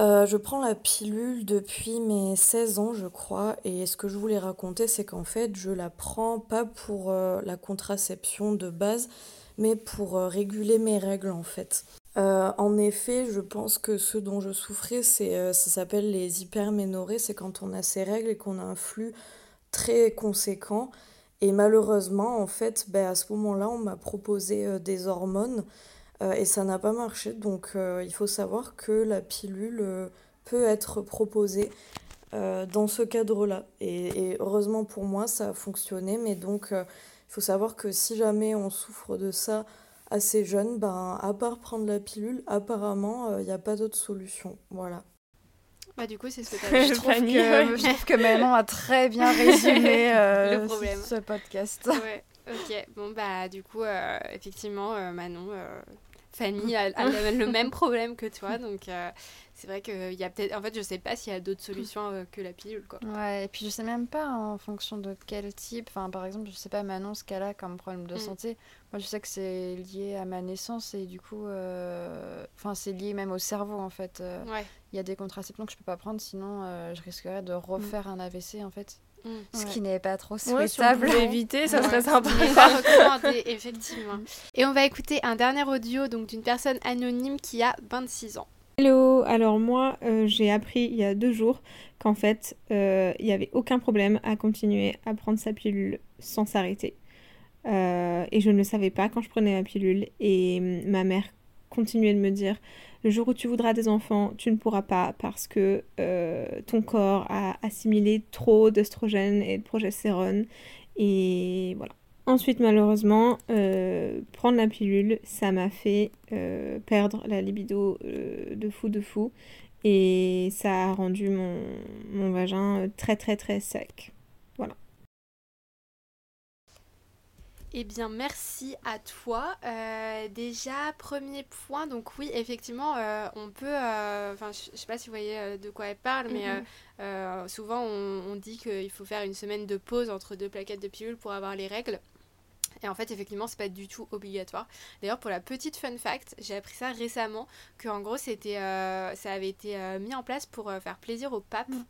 Euh, je prends la pilule depuis mes 16 ans, je crois, et ce que je voulais raconter, c'est qu'en fait, je la prends pas pour euh, la contraception de base, mais pour euh, réguler mes règles, en fait. en effet, je pense que ce dont je souffrais, c'est, ça s'appelle les hyperménorrhées, c'est quand on a ces règles et qu'on a un flux très conséquent. Et malheureusement, en fait, ben, à ce moment-là, on m'a proposé des hormones et ça n'a pas marché. Donc euh, il faut savoir que la pilule euh, peut être proposée dans ce cadre-là. Et, heureusement pour moi, ça a fonctionné. Mais donc il faut savoir que si jamais on souffre de ça assez jeune, ben, à part prendre la pilule, apparemment, il n'y a pas d'autre solution. Voilà. Bah, du coup, c'est ce que tu as je, trouve que, je trouve que Manon a très bien résumé Le problème. ce podcast. Ouais. Ok, bon, bah, du coup, effectivement, Manon, Fanny a, le même problème que toi, donc euh, c'est vrai qu'il y a peut-être. En fait, je sais pas s'il y a d'autres solutions euh, que la pilule, quoi. Ouais, et puis je sais même pas en fonction de quel type. Enfin, par exemple, je sais pas Manon ce qu'elle a comme problème de mm. santé. Moi, je sais que c'est lié à ma naissance et du coup, euh, enfin, c'est lié même au cerveau en fait. Il y a des contraceptions que je peux pas prendre, sinon je risquerais de refaire un AVC en fait. Mm. Ce qui n'est pas trop souhaitable. Ouais, si éviter, ça serait sympa. recommandé, effectivement. Et on va écouter un dernier audio donc d'une personne anonyme qui a 26 ans. Hello, alors moi euh, j'ai appris il y a deux jours qu'en fait euh, il n'y avait aucun problème à continuer à prendre sa pilule sans s'arrêter. Euh, et je ne le savais pas quand je prenais ma pilule et ma mère continuait de me dire Le jour où tu voudras des enfants, tu ne pourras pas parce que euh, ton corps a assimilé trop d'œstrogènes et de progestérone. Et voilà. Ensuite, malheureusement, euh, prendre la pilule, ça m'a fait euh, perdre la libido de fou de fou. Et ça a rendu mon, mon vagin très très très sec. Eh bien, merci à toi. Euh, déjà, premier point, donc oui, effectivement, euh, on peut, euh, enfin, je sais pas si vous voyez de quoi elle parle, mais souvent on, dit qu'il faut faire une semaine de pause entre deux plaquettes de pilules pour avoir les règles. Et en fait, effectivement, c'est pas du tout obligatoire. D'ailleurs, pour la petite fun fact, j'ai appris ça récemment, que en gros, c'était, ça avait été mis en place pour faire plaisir au pape. Mm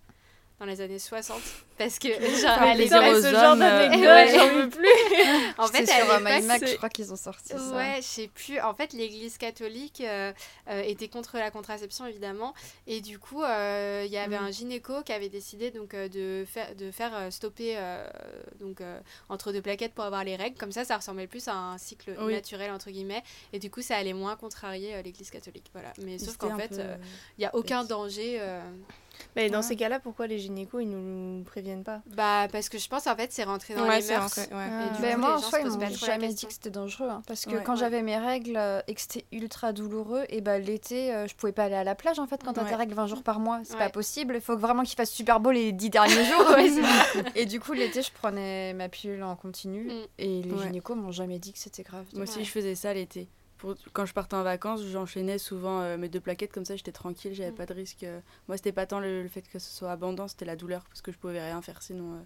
dans les années 60 parce que genre à l'époque ce genre d'anecdote j'en veux plus. En fait sur MyMac je crois qu'ils ont sorti ça. Ouais je sais plus. En fait l'église catholique euh, euh, était contre la contraception évidemment. Et du coup euh, il y avait mm. un gynéco qui avait décidé donc de faire de faire stopper donc entre deux plaquettes pour avoir les règles. Comme ça ça ressemblait plus à un cycle naturel entre guillemets. Et du coup ça allait moins contrarier l'église catholique. Voilà. Mais sauf qu'en fait il n'y a aucun danger mais dans ces cas-là, pourquoi les gynécos ils nous préviennent pas? Bah parce que je pense en fait c'est rentré dans les mœurs. ouais. moi en soi ils m'ont jamais dit que c'était dangereux hein, parce que quand j'avais mes règles euh, et que c'était ultra douloureux et bah l'été euh, je pouvais pas aller à la plage en fait quand t'as tes règles 20 jours par mois c'est pas possible il faut vraiment qu'il fasse super beau les 10 derniers jours. Et du coup l'été je prenais ma pilule en continu mm. et les gynécos m'ont jamais dit que c'était grave. Moi aussi je faisais ça l'été quand je partais en vacances, j'enchaînais souvent euh, mes deux plaquettes comme ça, j'étais tranquille, j'avais mm. pas de risque. Euh. moi, c'était pas tant le, fait que ce soit abondant, c'était la douleur parce que je pouvais rien faire sinon.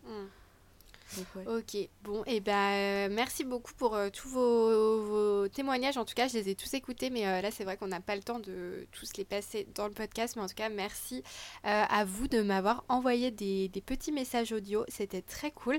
Ok, bon, et eh ben euh, merci beaucoup pour euh, tous vos, témoignages. En tout cas, je les ai tous écoutés, mais euh, là, c'est vrai qu'on n'a pas le temps de tous les passer dans le podcast. Mais en tout cas, merci à vous de m'avoir envoyé des, des, petits messages audio. C'était très cool.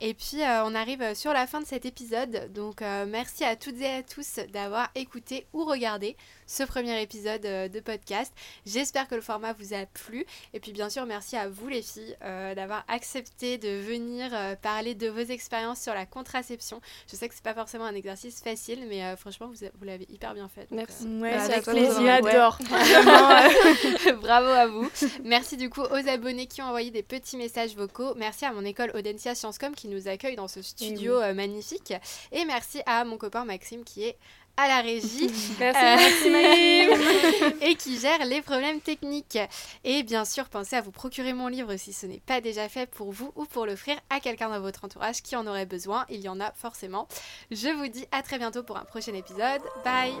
Et puis, on arrive sur la fin de cet épisode. Donc, merci à toutes et à tous d'avoir écouté ou regardé ce premier épisode de podcast. J'espère que le format vous a plu. Et puis, bien sûr, merci à vous, les filles, d'avoir accepté de venir parler de vos expériences sur la contraception. Je sais que c'est pas forcément un exercice facile, mais euh, franchement, vous, vous l'avez hyper bien fait. Merci. Euh, ouais, avec plaisir. J'adore. Bravo à vous. Merci du coup aux abonnés qui ont envoyé des petits messages vocaux. Merci à mon école Audencia Sciencecom qui nous accueille dans ce studio euh, magnifique. Et merci à mon copain Maxime qui est à la régie Merci, euh, et qui gère les problèmes techniques. Et bien sûr, pensez à vous procurer mon livre si ce n'est pas déjà fait pour vous ou pour l'offrir à quelqu'un dans votre entourage qui en aurait besoin. Il y en a forcément. Je vous dis à très bientôt pour un prochain épisode. Bye